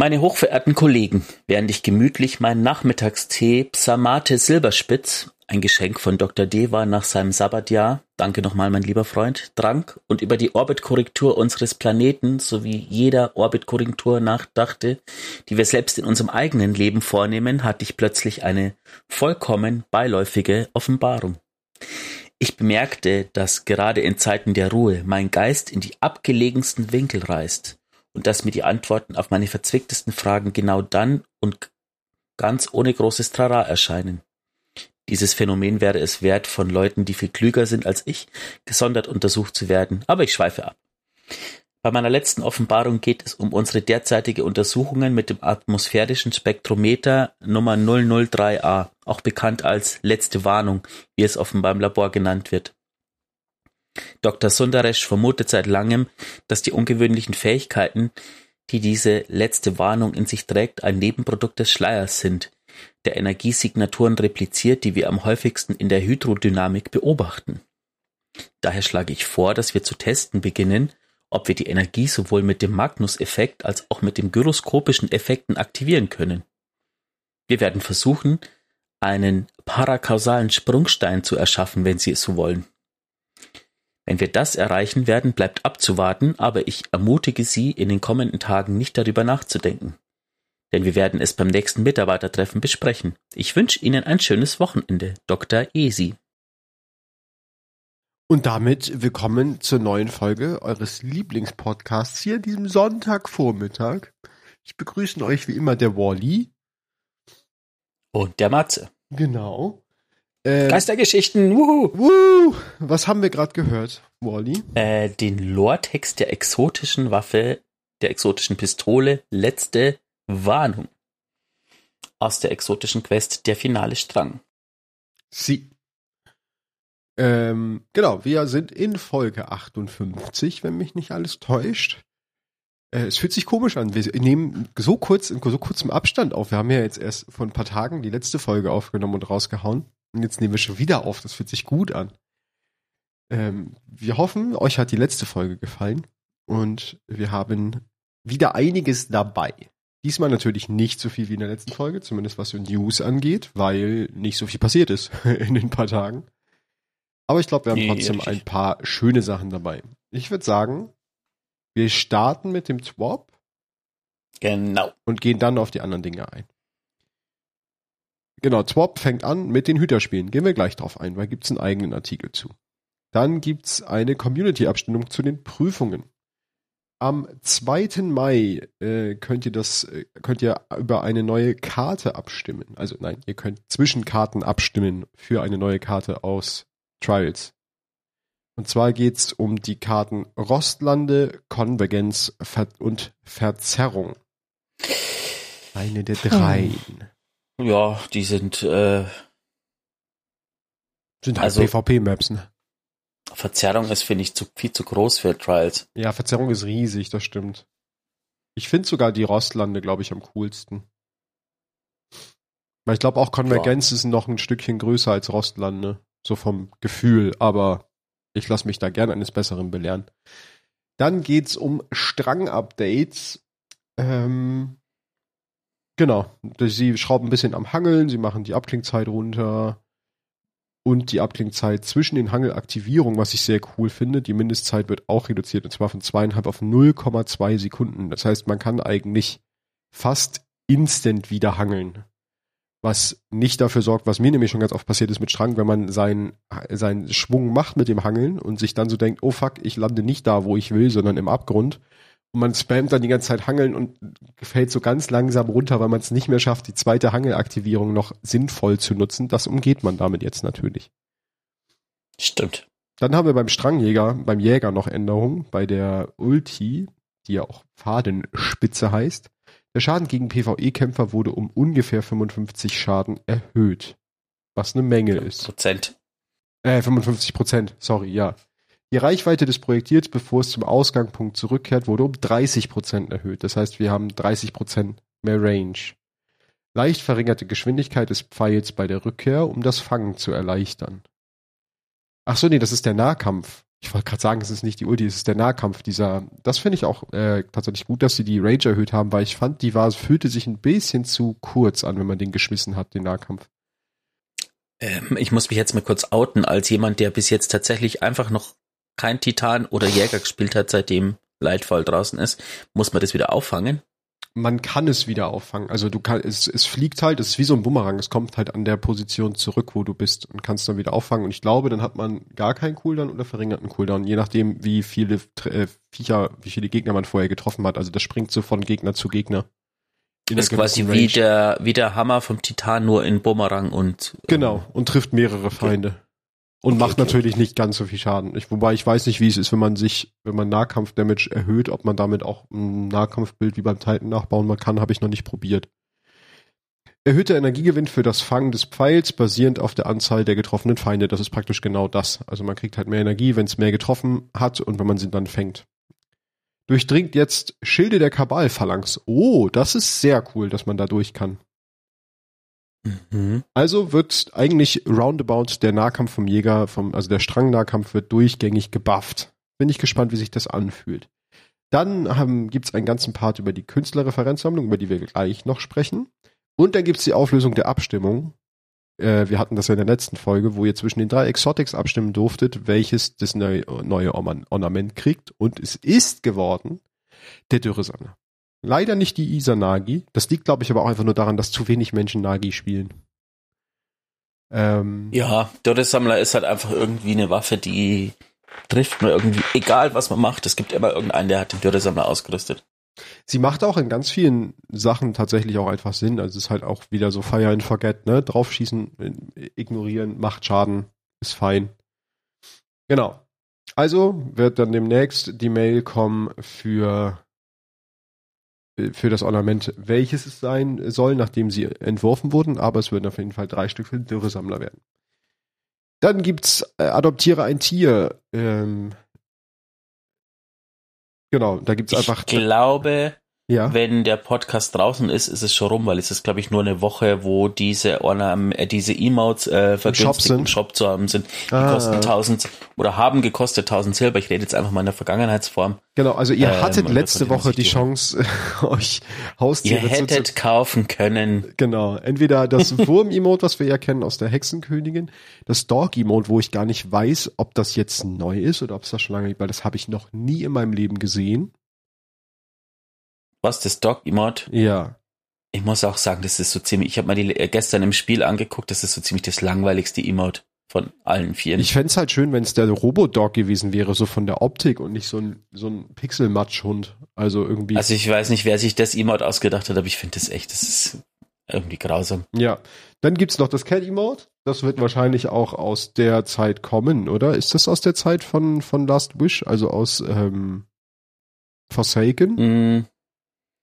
Meine hochverehrten Kollegen, während ich gemütlich meinen Nachmittagstee Psamate Silberspitz, ein Geschenk von Dr. Deva nach seinem Sabbatjahr, danke nochmal mein lieber Freund, trank und über die Orbitkorrektur unseres Planeten sowie jeder Orbitkorrektur nachdachte, die wir selbst in unserem eigenen Leben vornehmen, hatte ich plötzlich eine vollkommen beiläufige Offenbarung. Ich bemerkte, dass gerade in Zeiten der Ruhe mein Geist in die abgelegensten Winkel reist und dass mir die Antworten auf meine verzwicktesten Fragen genau dann und ganz ohne großes Trara erscheinen. Dieses Phänomen wäre es wert, von Leuten, die viel klüger sind als ich, gesondert untersucht zu werden, aber ich schweife ab. Bei meiner letzten Offenbarung geht es um unsere derzeitige Untersuchungen mit dem atmosphärischen Spektrometer Nummer 003a, auch bekannt als letzte Warnung, wie es offenbar im Labor genannt wird. Dr. Sundaresh vermutet seit langem, dass die ungewöhnlichen Fähigkeiten, die diese letzte Warnung in sich trägt, ein Nebenprodukt des Schleiers sind, der Energiesignaturen repliziert, die wir am häufigsten in der Hydrodynamik beobachten. Daher schlage ich vor, dass wir zu testen beginnen, ob wir die Energie sowohl mit dem Magnus-Effekt als auch mit den gyroskopischen Effekten aktivieren können. Wir werden versuchen, einen parakausalen Sprungstein zu erschaffen, wenn Sie es so wollen. Wenn wir das erreichen werden, bleibt abzuwarten, aber ich ermutige Sie, in den kommenden Tagen nicht darüber nachzudenken. Denn wir werden es beim nächsten Mitarbeitertreffen besprechen. Ich wünsche Ihnen ein schönes Wochenende, Dr. Esi. Und damit willkommen zur neuen Folge eures Lieblingspodcasts hier an diesem Sonntagvormittag. Ich begrüße euch wie immer der Wally. Und der Matze. Genau. Äh, Geistergeschichten, wuhu. Wuhu. Was haben wir gerade gehört, Wally? Äh, den Lore-Text der exotischen Waffe, der exotischen Pistole, letzte Warnung. Aus der exotischen Quest Der finale Strang. Sie. Ähm, genau, wir sind in Folge 58, wenn mich nicht alles täuscht. Äh, es fühlt sich komisch an. Wir nehmen so kurz, in so kurzem Abstand auf. Wir haben ja jetzt erst vor ein paar Tagen die letzte Folge aufgenommen und rausgehauen. Und jetzt nehmen wir schon wieder auf. Das fühlt sich gut an. Ähm, wir hoffen, euch hat die letzte Folge gefallen. Und wir haben wieder einiges dabei. Diesmal natürlich nicht so viel wie in der letzten Folge, zumindest was News angeht, weil nicht so viel passiert ist in den paar Tagen. Aber ich glaube, wir haben trotzdem nee, ein paar schöne Sachen dabei. Ich würde sagen, wir starten mit dem Swap. Genau. Und gehen dann auf die anderen Dinge ein. Genau, Swap fängt an mit den Hüterspielen. Gehen wir gleich drauf ein, weil gibt's einen eigenen Artikel zu. Dann gibt's eine Community-Abstimmung zu den Prüfungen. Am 2. Mai äh, könnt ihr das, äh, könnt ihr über eine neue Karte abstimmen. Also nein, ihr könnt zwischen Karten abstimmen für eine neue Karte aus Trials. Und zwar geht's um die Karten Rostlande, Konvergenz und Verzerrung. Eine der dreien. Ja, die sind äh, sind halt also, PvP-Maps, ne? Verzerrung ist, finde ich, zu, viel zu groß für Trials. Ja, Verzerrung ist riesig, das stimmt. Ich finde sogar die Rostlande, glaube ich, am coolsten. Weil ich glaube auch Konvergenz ja. ist noch ein Stückchen größer als Rostlande. So vom Gefühl, aber ich lasse mich da gern eines Besseren belehren. Dann geht's um Strang-Updates. Ähm, genau. Sie schrauben ein bisschen am Hangeln, sie machen die Abklingzeit runter und die Abklingzeit zwischen den Hangelaktivierungen, was ich sehr cool finde. Die Mindestzeit wird auch reduziert und zwar von zweieinhalb auf 0,2 Sekunden. Das heißt, man kann eigentlich fast instant wieder hangeln was nicht dafür sorgt, was mir nämlich schon ganz oft passiert ist mit Strang, wenn man seinen, seinen Schwung macht mit dem Hangeln und sich dann so denkt, oh fuck, ich lande nicht da, wo ich will, sondern im Abgrund. Und man spammt dann die ganze Zeit Hangeln und fällt so ganz langsam runter, weil man es nicht mehr schafft, die zweite Hangelaktivierung noch sinnvoll zu nutzen. Das umgeht man damit jetzt natürlich. Stimmt. Dann haben wir beim Strangjäger, beim Jäger noch Änderungen. Bei der Ulti, die ja auch Fadenspitze heißt, der Schaden gegen PvE-Kämpfer wurde um ungefähr 55 Schaden erhöht. Was eine Menge ist. Prozent. Äh, 55 Prozent, sorry, ja. Die Reichweite des Projektils, bevor es zum Ausgangspunkt zurückkehrt, wurde um 30 Prozent erhöht. Das heißt, wir haben 30 Prozent mehr Range. Leicht verringerte Geschwindigkeit des Pfeils bei der Rückkehr, um das Fangen zu erleichtern. Ach so, nee, das ist der Nahkampf. ich wollte gerade sagen, es ist nicht die Ulti, es ist der Nahkampf dieser. Das finde ich auch äh, tatsächlich gut, dass sie die Rage erhöht haben, weil ich fand, die war, fühlte sich ein bisschen zu kurz an, wenn man den geschmissen hat, den Nahkampf. Ähm, ich muss mich jetzt mal kurz outen, als jemand, der bis jetzt tatsächlich einfach noch kein Titan oder Jäger gespielt hat, seitdem Lightfall draußen ist. Muss man das wieder auffangen? man kann es wieder auffangen. Also du kannst, es, es fliegt halt, es ist wie so ein Bumerang, es kommt halt an der Position zurück, wo du bist und kannst dann wieder auffangen. Und ich glaube, dann hat man gar keinen Cooldown oder verringerten Cooldown, je nachdem, wie viele äh, Viecher, wie viele Gegner man vorher getroffen hat. Also das springt so von Gegner zu Gegner. Das ist quasi wie der, wie der Hammer vom Titan, nur in Bumerang und. Ähm, genau, und trifft mehrere Feinde. Okay. Und okay, macht okay. natürlich nicht ganz so viel Schaden. Ich, wobei ich weiß nicht, wie es ist, wenn man sich, wenn man Nahkampf-Damage erhöht, ob man damit auch ein Nahkampfbild wie beim Titan nachbauen kann, habe ich noch nicht probiert. Erhöhter Energiegewinn für das Fangen des Pfeils basierend auf der Anzahl der getroffenen Feinde. Das ist praktisch genau das. Also man kriegt halt mehr Energie, wenn es mehr getroffen hat und wenn man sie dann fängt. Durchdringt jetzt Schilde der Kabalphalanx. Oh, das ist sehr cool, dass man da durch kann. Mhm. Also wird eigentlich roundabout der Nahkampf vom Jäger, vom, also der Strangnahkampf wird durchgängig gebufft. Bin ich gespannt, wie sich das anfühlt. Dann haben, gibt's einen ganzen Part über die Künstlerreferenzsammlung, über die wir gleich noch sprechen. Und dann gibt's die Auflösung der Abstimmung. Äh, wir hatten das ja in der letzten Folge, wo ihr zwischen den drei Exotics abstimmen durftet, welches das neue, neue Ornament kriegt. Und es ist geworden der Dürresammler. Leider nicht die Isa-Nagi. Das liegt, glaube ich, aber auch einfach nur daran, dass zu wenig Menschen Nagi spielen. Ähm, ja, Dörre-Sammler ist halt einfach irgendwie eine Waffe, die trifft man irgendwie, egal was man macht, es gibt immer irgendeinen, der hat den Dörre-Sammler ausgerüstet. Sie macht auch in ganz vielen Sachen tatsächlich auch einfach Sinn. Also es ist halt auch wieder so Fire and Forget, ne? Draufschießen, ignorieren, macht Schaden, ist fein. Genau. Also wird dann demnächst die Mail kommen für für das Ornament, welches es sein soll, nachdem sie entworfen wurden, aber es würden auf jeden Fall drei Stück für den Dürresammler werden. Dann gibt's äh, Adoptiere ein Tier. Ähm, genau, da gibt's einfach. Ich glaube, ja. Wenn der Podcast draußen ist, ist es schon rum, weil es ist, glaube ich, nur eine Woche, wo diese Ornam äh, diese Emotes äh, vergünstigt im Shop zu haben sind. Die ah. kosten 1000 oder haben gekostet 1000 Silber. Ich rede jetzt einfach mal in der Vergangenheitsform. Genau, also ihr ähm, hattet letzte Woche die Chance, euch Haustiere zu... Ihr hättet zu, kaufen können. Genau, entweder das Wurm-Emote, was wir ja kennen aus der Hexenkönigin, das Dog-Emote, wo ich gar nicht weiß, ob das jetzt neu ist oder ob es das schon lange gibt, weil das habe ich noch nie in meinem Leben gesehen. Was, das Dog-Emote? Ja. Ich muss auch sagen, das ist so ziemlich, ich habe mal die äh, gestern im Spiel angeguckt, das ist so ziemlich das langweiligste Emote von allen vier. Ich fände halt schön, wenn es der Robodog gewesen wäre, so von der Optik und nicht so ein, so ein Pixelmatschhund. Also irgendwie. Also ich weiß nicht, wer sich das Emote ausgedacht hat, aber ich finde das echt, das ist irgendwie grausam. Ja. Dann gibt's noch das Cat Emote. Das wird wahrscheinlich auch aus der Zeit kommen, oder? Ist das aus der Zeit von, von Last Wish, also aus ähm, Forsaken? Mm,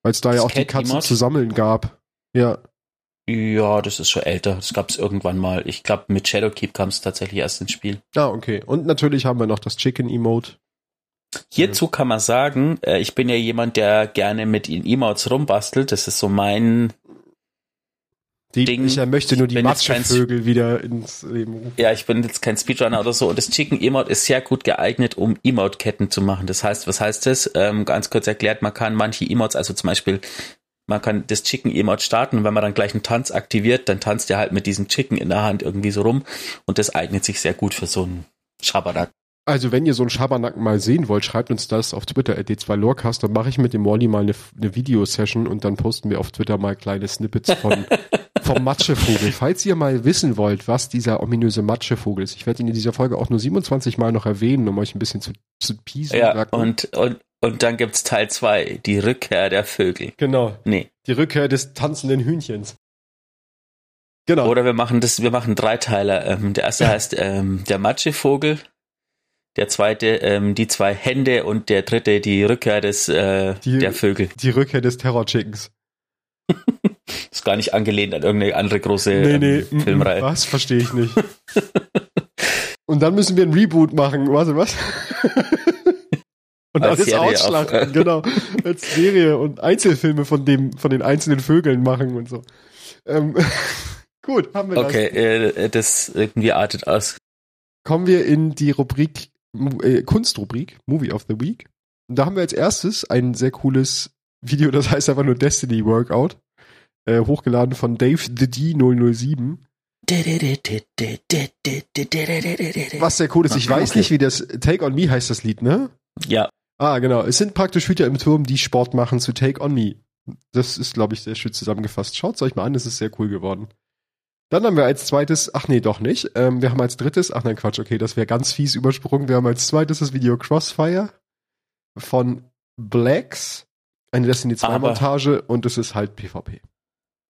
weil es da ja auch die Katze zu sammeln gab. Ja. Ja, das ist schon älter. Das gab es irgendwann mal. Ich glaube, mit Shadowkeep kam es tatsächlich erst ins Spiel. Ah, okay. Und natürlich haben wir noch das Chicken Emote. Hierzu kann man sagen, äh, ich bin ja jemand, der gerne mit Emotes rumbastelt. Das ist so mein Ding. Ich möchte nur die Matschevögel wieder ins Leben rufen. Ja, ich bin jetzt kein Speedrunner oder so. Und das Chicken Emote ist sehr gut geeignet, um Emote-Ketten zu machen. Das heißt, was heißt das? Ähm, ganz kurz erklärt, man kann manche Emotes, also zum Beispiel, man kann das Chicken Emote starten und wenn man dann gleich einen Tanz aktiviert, dann tanzt er halt mit diesem Chicken in der Hand irgendwie so rum. Und das eignet sich sehr gut für so einen Schabernack. Also wenn ihr so einen Schabernack mal sehen wollt, schreibt uns das auf Twitter, d2lorecast, dann mache ich mit dem Wally mal eine, eine Videosession und dann posten wir auf Twitter mal kleine Snippets von vom Matschevogel. Falls ihr mal wissen wollt, was dieser ominöse Matschevogel ist, ich werde ihn in dieser Folge auch nur 27 Mal noch erwähnen, um euch ein bisschen zu, zu piesen. Ja, und, und, und dann gibt's Teil zwei, die Rückkehr der Vögel. Genau. Nee. Die Rückkehr des tanzenden Hühnchens. Genau. Oder wir machen das, wir machen drei Teile. Ähm, der erste heißt ähm, der Matschevogel der zweite ähm, die zwei Hände und der dritte die Rückkehr des äh, die, der Vögel. Die Rückkehr des Terror-Chickens. gar nicht angelehnt an irgendeine andere große nee, nee, ähm, Filmreihe. Was? Verstehe ich nicht. und dann müssen wir ein Reboot machen. Warte, was? und als alles ausschlachten, äh, genau. Als Serie und Einzelfilme von dem, von den einzelnen Vögeln machen und so. Ähm, gut, haben wir okay, das. Okay, äh, das irgendwie artet aus. Kommen wir in die Rubrik äh, Kunstrubrik, Movie of the Week. Und da haben wir als erstes ein sehr cooles Video, das heißt einfach nur Destiny Workout, äh, hochgeladen von Dave the D 007. Was sehr cool ist, ich weiß nicht, wie das Take on Me heißt das Lied, ne? Ja. Ah, genau. Es sind praktisch Hüter im Turm, die Sport machen zu Take on Me. Das ist, glaube ich, sehr schön zusammengefasst. Schaut's euch mal an, es ist sehr cool geworden. Dann haben wir als zweites, ach nee, doch nicht. Ähm, wir haben als drittes, ach nein, Quatsch, okay, das wäre ganz fies übersprungen. Wir haben als zweites das Video Crossfire von Blacks, eine Destiny 2 Aber- Montage und es ist halt PvP.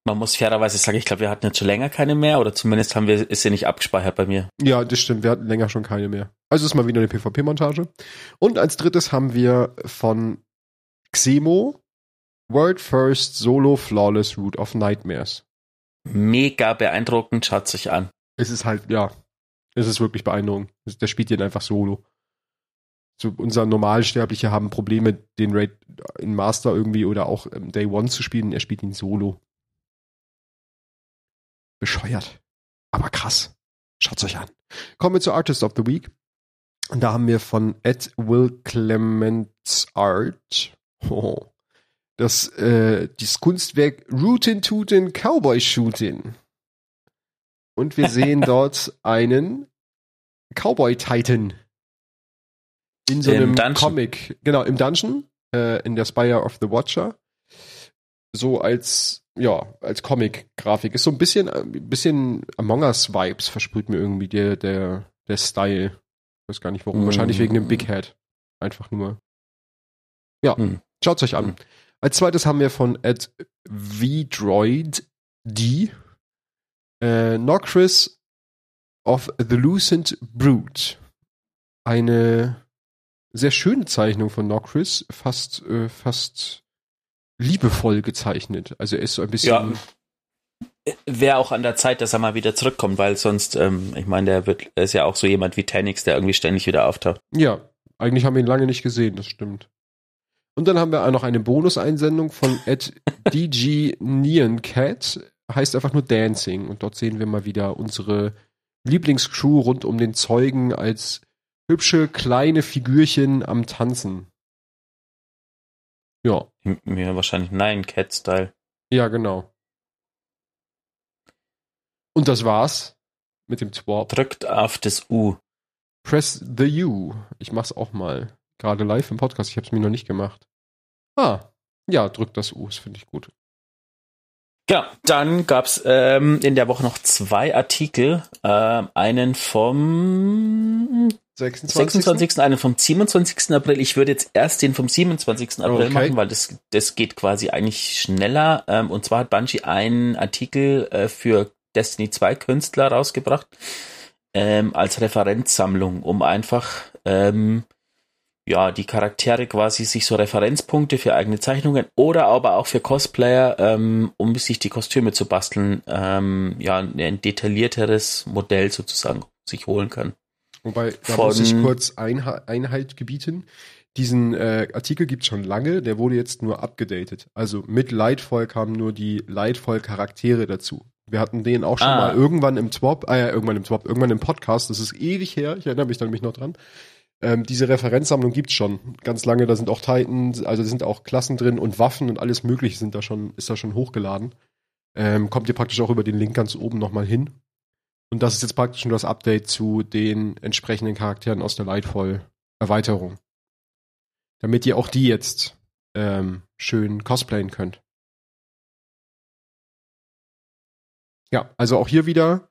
Man muss fairerweise sagen, ich glaube, wir hatten jetzt schon länger keine mehr oder zumindest haben wir, ist sie nicht abgespeichert bei mir. Ja, das stimmt, wir hatten länger schon keine mehr. Also ist mal wieder eine PvP-Montage. Und als drittes haben wir von Xemo World First Solo Flawless Root of Nightmares. Mega beeindruckend, schaut sich an. Es ist halt, ja, es ist wirklich beeindruckend. Der spielt den einfach solo. So, unser Normalsterbliche haben Probleme, den Raid in Master irgendwie oder auch ähm, Day One zu spielen. Er spielt ihn solo. Bescheuert. Aber krass. Schaut's euch an. Kommen wir zu Artist of the Week. Und da haben wir von Ed Will Clements Art oh, das, äh, das Kunstwerk Rootin' Tootin' Cowboy Shootin'. Und wir sehen dort einen Cowboy Titan in so Im einem Dungeon. Comic, genau, im Dungeon, äh, in der Spire of the Watcher. So als, ja, als Comic-Grafik. Ist so ein bisschen, ein bisschen Among Us-Vibes versprüht mir irgendwie der, der, der Style. Ich weiß gar nicht warum. Mm. Wahrscheinlich wegen dem Big Head. Einfach nur. Ja, Mm. schaut's euch an. Mm. Als zweites haben wir von Ed V-Droid D äh, Nocris of the Lucent Brood. Eine sehr schöne Zeichnung von Nocris, fast, äh, fast liebevoll gezeichnet. Also er ist so ein bisschen. Ja. Wäre auch an der Zeit, dass er mal wieder zurückkommt, weil sonst, ähm, ich meine, der wird, er ist ja auch so jemand wie Tanix, der irgendwie ständig wieder auftaucht. Ja, eigentlich haben wir ihn lange nicht gesehen, das stimmt. Und dann haben wir auch noch eine Bonuseinsendung von Ed DG Neon Cat, heißt einfach nur Dancing. Und dort sehen wir mal wieder unsere Lieblingscrew rund um den Zeugen als hübsche kleine Figürchen am Tanzen. Ja, Mir wahrscheinlich Nein, Cat-Style. ja, genau. Und das war's mit dem Twarp. Drückt auf das U. Press the U. Ich mach's auch mal. Gerade live im Podcast. Ich habe es mir noch nicht gemacht. Ah, ja, drückt das U. Das finde ich gut. Genau, dann gab's ähm, in der Woche noch zwei Artikel. Ähm, einen vom 26., einen vom 27. April. Ich würde jetzt erst den vom 27. April Okay. machen, weil das, das geht quasi eigentlich schneller. Ähm, und zwar hat Bungie einen Artikel äh, für Destiny 2 Künstler rausgebracht ähm, als Referenzsammlung, um einfach ähm, ja die Charaktere quasi sich so Referenzpunkte für eigene Zeichnungen oder aber auch für Cosplayer, ähm, um sich die Kostüme zu basteln, ähm, ja ein detaillierteres Modell sozusagen sich holen kann. Wobei, da Von- muss ich kurz Einha Einhalt gebieten. Diesen äh, Artikel gibt's schon lange, der wurde jetzt nur abgedatet. Also mit Lightfall kamen nur die Lightfall-Charaktere dazu. Wir hatten den auch schon Ah. mal irgendwann im Twop, äh, irgendwann im Twop, irgendwann im Podcast, das ist ewig her, ich erinnere mich da nämlich noch dran. Ähm, diese Referenzsammlung gibt's schon ganz lange, da sind auch Titans, also sind auch Klassen drin und Waffen und alles mögliche sind da schon, ist da schon hochgeladen. Ähm, kommt ihr praktisch auch über den Link ganz oben nochmal hin. Und das ist jetzt praktisch nur das Update zu den entsprechenden Charakteren aus der Lightfall-Erweiterung. Damit ihr auch die jetzt ähm, schön cosplayen könnt. Ja, also auch hier wieder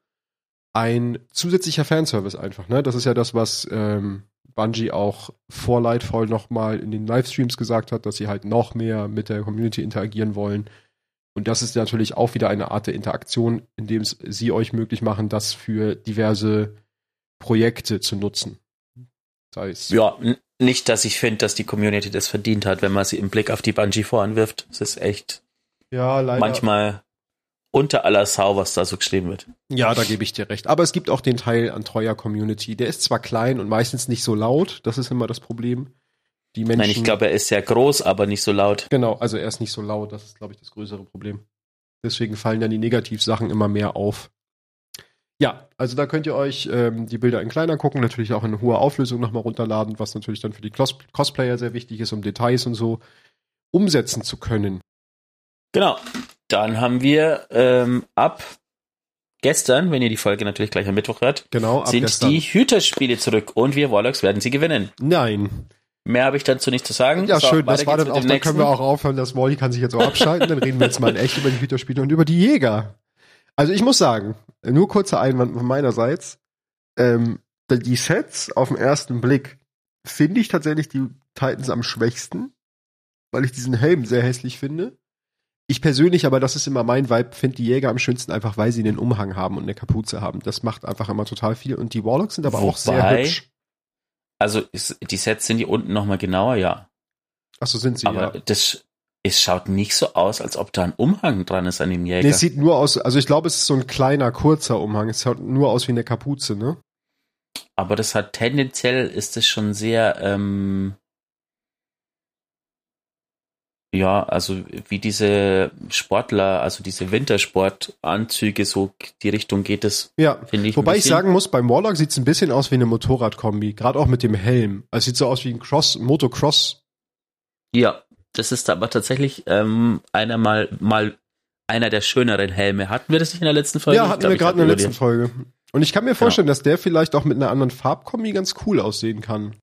ein zusätzlicher Fanservice einfach. Ne? Das ist ja das, was ähm, Bungie auch vor Lightfall nochmal in den Livestreams gesagt hat, dass sie halt noch mehr mit der Community interagieren wollen. Und das ist natürlich auch wieder eine Art der Interaktion, indem es sie euch möglich machen, das für diverse Projekte zu nutzen. Sei es Ja, nicht, dass ich finde, dass die Community das verdient hat, wenn man sie im Blick auf die Bungie voranwirft. Es ist echt ja, leider. manchmal unter aller Sau, was da so geschrieben wird. Ja, da gebe ich dir recht. Aber es gibt auch den Teil an treuer Community. Der ist zwar klein und meistens nicht so laut, das ist immer das Problem. Die Menschen. Nein, ich glaube, er ist sehr groß, aber nicht so laut. Genau, also er ist nicht so laut, das ist, glaube ich, das größere Problem. Deswegen fallen dann die Negativsachen immer mehr auf. Ja, also da könnt ihr euch ähm, die Bilder in kleiner gucken, natürlich auch in hoher Auflösung nochmal runterladen, was natürlich dann für die Cos Cosplayer sehr wichtig ist, um Details und so umsetzen zu können. Genau. Dann haben wir ähm, ab gestern, wenn ihr die Folge natürlich gleich am Mittwoch hört, genau, sind gestern. die Hüterspiele zurück und wir Warlocks werden sie gewinnen. Nein. Mehr habe ich dazu nicht zu sagen. Ja, So, schön, das war dann auch, dann können wir auch aufhören, das Wally kann sich jetzt auch abschalten, dann reden wir jetzt mal in echt über die Hüterspiele und über die Jäger. Also ich muss sagen, nur kurzer Einwand von meinerseits, ähm, die Sets auf den ersten Blick finde ich tatsächlich die Titans am schwächsten, weil ich diesen Helm sehr hässlich finde. Ich persönlich, aber das ist immer mein Vibe, finde die Jäger am schönsten einfach, weil sie einen Umhang haben und eine Kapuze haben. Das macht einfach immer total viel. Und die Warlocks sind aber auch sehr Wobei- hübsch. Also ist, die Sets sind die unten nochmal genauer, ja. Achso, sind sie, Aber ja. das es schaut nicht so aus, als ob da ein Umhang dran ist an dem Jäger. Nee, es sieht nur aus, also ich glaube, es ist so ein kleiner, kurzer Umhang. Es schaut nur aus wie eine Kapuze, ne? Aber das hat tendenziell ist es schon sehr, ähm, ja, also wie diese Sportler, also diese Wintersportanzüge, so die Richtung geht es, Ja. finde ich. Wobei ich sagen muss, beim Warlock sieht es ein bisschen aus wie eine Motorradkombi, gerade auch mit dem Helm. Also es sieht so aus wie ein Cross, Motocross. Ja, das ist aber tatsächlich ähm, einer mal, mal einer der schöneren Helme. Hatten wir das nicht in der letzten Folge? ja, hatten glaub, wir gerade in der letzten Folge. Und ich kann mir vorstellen, dass der vielleicht auch mit einer anderen Farbkombi ganz cool aussehen kann.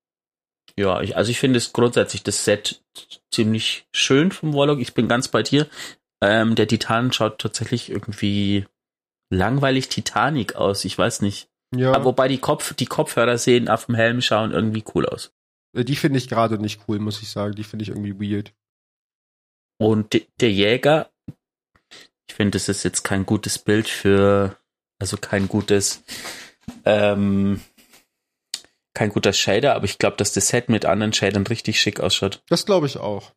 Ja, ich, also ich finde es grundsätzlich das Set ziemlich schön vom Warlock. Ich bin ganz bei dir. Ähm, der Titan schaut tatsächlich irgendwie langweilig Titanic aus. Ich weiß nicht. Ja, Aber wobei die Kopf, die Kopfhörer sehen auf dem Helm schauen irgendwie cool aus. äh, die finde ich gerade nicht cool, muss ich sagen. Die finde ich irgendwie weird. Und de- der Jäger, ich finde, das ist jetzt kein gutes Bild für, also kein gutes, ähm, kein guter Shader, aber ich glaube, dass das Set mit anderen Shadern richtig schick ausschaut. Das glaube ich auch.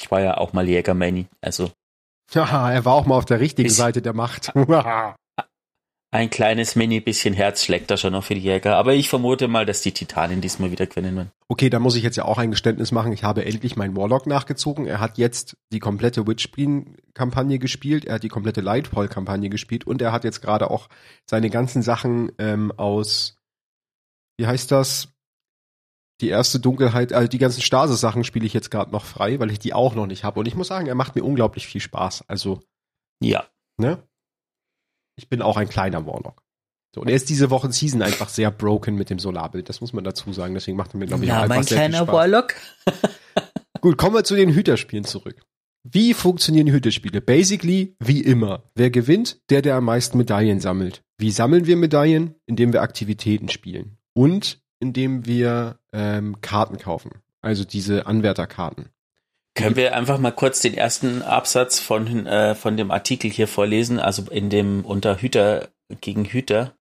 Ich war ja auch mal Jäger-Mani, also Haha, er war auch mal auf der richtigen Seite der Macht. ein kleines mini bisschen Herz schlägt da schon noch für die Jäger, aber ich vermute mal, dass die Titanen diesmal wieder gewinnen werden. Okay, da muss ich jetzt ja auch ein Geständnis machen. Ich habe endlich meinen Warlock nachgezogen. Er hat jetzt die komplette Witchqueen-Kampagne gespielt, er hat die komplette Lightfall-Kampagne gespielt und er hat jetzt gerade auch seine ganzen Sachen ähm, aus, wie heißt das? Die erste Dunkelheit, also die ganzen Stasis-Sachen spiele ich jetzt gerade noch frei, weil ich die auch noch nicht habe. Und ich muss sagen, er macht mir unglaublich viel Spaß. Also, Ja, ne? Ich bin auch ein kleiner Warlock. So, und er ist diese Woche Season einfach sehr broken mit dem Solarbild. Das muss man dazu sagen. Deswegen macht er mir, glaube ich, auch Na, einfach mein kleiner. Warlock. Gut, kommen wir zu den Hüterspielen zurück. Wie funktionieren Hüterspiele? Basically, wie immer. Wer gewinnt? Der, der am meisten Medaillen sammelt. Wie sammeln wir Medaillen? Indem wir Aktivitäten spielen. Und indem wir ähm, Karten kaufen. Also diese Anwärterkarten. Können wir einfach mal kurz den ersten Absatz von, äh, von dem Artikel hier vorlesen, also in dem unter Hüter gegen Hüter.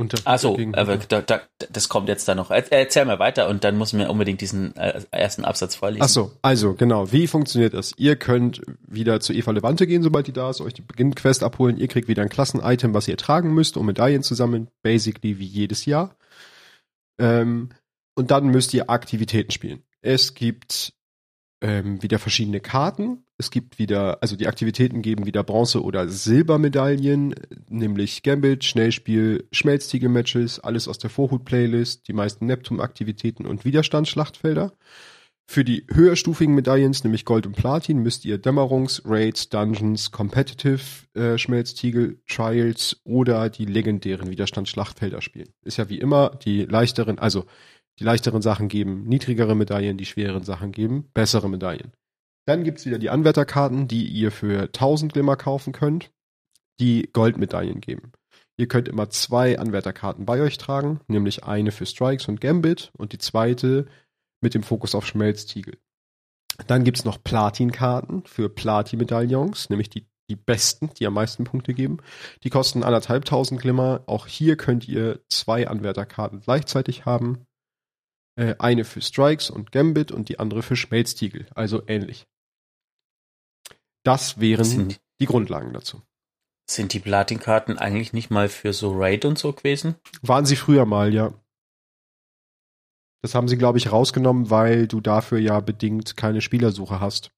Unter Also, gegen- aber da, da, das kommt jetzt da noch. Er- Erzähl mal weiter und dann müssen wir unbedingt diesen äh, ersten Absatz vorlesen. Ach so, also genau. Wie funktioniert das? Ihr könnt wieder zu Eva Levante gehen, sobald die da ist, euch die Beginnquest abholen. Ihr kriegt wieder ein Klassenitem, was ihr tragen müsst, um Medaillen zu sammeln. Basically wie jedes Jahr. Ähm, und dann müsst ihr Aktivitäten spielen. Es gibt ähm, wieder verschiedene Karten. Es gibt wieder, also die Aktivitäten geben wieder Bronze- oder Silbermedaillen, nämlich Gambit, Schnellspiel, Schmelztiegel-Matches, alles aus der Vorhut-Playlist, die meisten Neptun-Aktivitäten und Widerstandsschlachtfelder. Für die höherstufigen Medaillen, nämlich Gold und Platin, müsst ihr Dämmerungs-, Raids, Dungeons, Competitive äh, Schmelztiegel, Trials oder die legendären Widerstandsschlachtfelder spielen. Ist ja wie immer, die leichteren, also die leichteren Sachen geben niedrigere Medaillen, die schweren Sachen geben bessere Medaillen. Dann gibt's wieder die Anwärterkarten, die ihr für 1000 Glimmer kaufen könnt, die Goldmedaillen geben. Ihr könnt immer zwei Anwärterkarten bei euch tragen, nämlich eine für Strikes und Gambit und die zweite mit dem Fokus auf Schmelztiegel. Dann gibt's noch Platinkarten für Platin-Medaillons, nämlich die, die besten, die am meisten Punkte geben. Die kosten anderthalbtausend Glimmer. Auch hier könnt ihr zwei Anwärterkarten gleichzeitig haben. Äh, eine für Strikes und Gambit und die andere für Schmelztiegel, also ähnlich. Das wären Sind, die Grundlagen dazu. sind die Platinkarten eigentlich nicht mal für so Raid und so gewesen? Waren sie früher mal, ja. Das haben sie, glaube ich, rausgenommen, weil du dafür ja bedingt keine Spielersuche hast.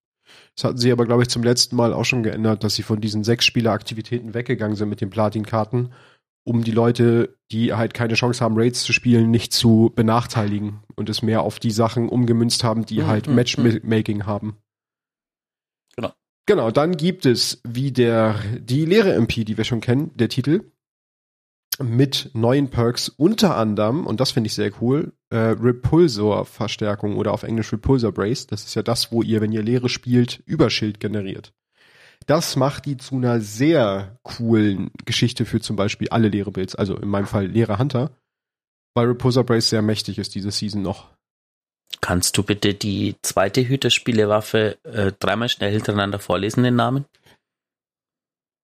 Das hatten sie aber, glaube ich, zum letzten Mal auch schon geändert, dass sie von diesen sechs Spieler-Aktivitäten weggegangen sind mit den Platin-Karten, um die Leute, die halt keine Chance haben, Raids zu spielen, nicht zu benachteiligen und es mehr auf die Sachen umgemünzt haben, die Mhm, halt mhm, Matchmaking haben. Genau. Genau, dann gibt es wie der, die leere MP, die wir schon kennen, der Titel, mit neuen Perks unter anderem, und das finde ich sehr cool, äh, Repulsor-Verstärkung oder auf Englisch Repulsor Brace. Das ist ja das, wo ihr, wenn ihr Leere spielt, Überschild generiert. Das macht die zu einer sehr coolen Geschichte für zum Beispiel alle leere Builds, also in meinem Fall leere Hunter, weil Repulsor Brace sehr mächtig ist diese Season noch. Kannst du bitte die zweite Hüterspielewaffe äh, dreimal schnell hintereinander vorlesen, den Namen?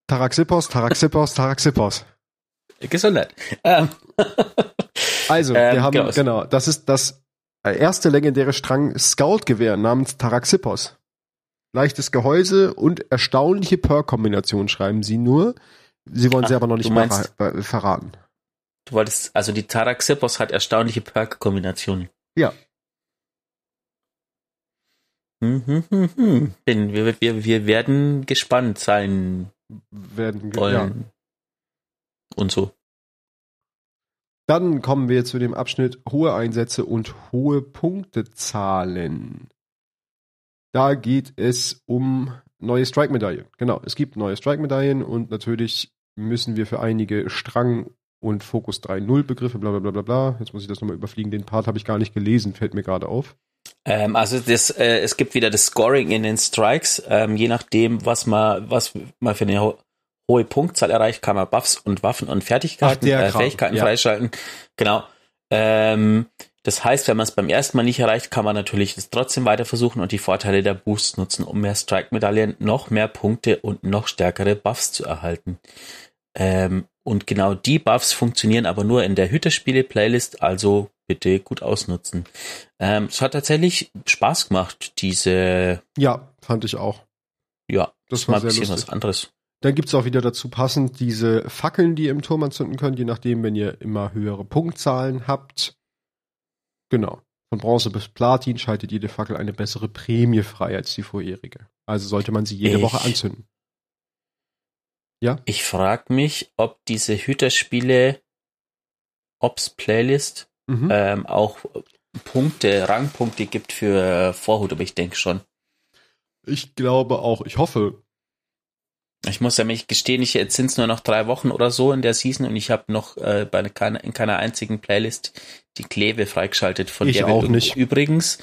Taraxippos, Taraxippos, Taraxippos. Gesundheit. Ähm. Also, Ähm, wir haben, genau. genau, das ist das erste legendäre Strang Scout-Gewehr namens Taraxippos. Leichtes Gehäuse und erstaunliche Perk-Kombinationen schreiben sie nur. Sie wollen sie Ach, aber noch nicht meinst- ver verraten. Du wolltest, also die Taraxippos hat erstaunliche Perk-Kombinationen. Ja. Hm, hm, hm, hm. Wir, wir, wir werden gespannt sein Werden, wollen. ja. Und so. Dann kommen wir zu dem Abschnitt hohe Einsätze und hohe Punktezahlen. Da geht es um neue Strike-Medaillen. Genau, es gibt neue Strike-Medaillen und natürlich müssen wir für einige Strang- und Fokus 3.0 Begriffe, bla bla bla bla bla. Jetzt muss ich das nochmal überfliegen. Den Part habe ich gar nicht gelesen, fällt mir gerade auf. Ähm, also das, äh, es gibt wieder das Scoring in den Strikes. Ähm, je nachdem, was man, was man für eine ho hohe Punktzahl erreicht, kann man Buffs und Waffen und Fertigkeiten, Ach, äh, Fähigkeiten ja. freischalten. Genau. Ähm, das heißt, wenn man es beim ersten Mal nicht erreicht, kann man natürlich das trotzdem weiter versuchen und die Vorteile der Boosts nutzen, um mehr Strike-Medaillen, noch mehr Punkte und noch stärkere Buffs zu erhalten. Ähm, und genau die Buffs funktionieren aber nur in der Hüterspiele-Playlist, also bitte gut ausnutzen. Ähm, es hat tatsächlich Spaß gemacht, diese, Ja, fand ich auch. ja, Das ist mal war ein bisschen lustig. was anderes. Dann gibt's auch wieder dazu passend diese Fackeln, die ihr im Turm anzünden könnt, je nachdem, wenn ihr immer höhere Punktzahlen habt. Genau. Von Bronze bis Platin schaltet jede Fackel eine bessere Prämie frei als die vorherige. Also sollte man sie jede Ich- Woche anzünden. Ja? Ich frage mich, ob diese Hüterspiele Ops Playlist Mhm. ähm, auch Punkte, Rangpunkte gibt für Vorhut, aber ich denke schon. Ich glaube auch, ich hoffe. Ich muss ja mich gestehen, ich, jetzt sind es nur noch drei Wochen oder so in der Season und ich habe noch äh, bei ne- keiner, in keiner einzigen Playlist die Kleve freigeschaltet, von Ich der auch nicht. übrigens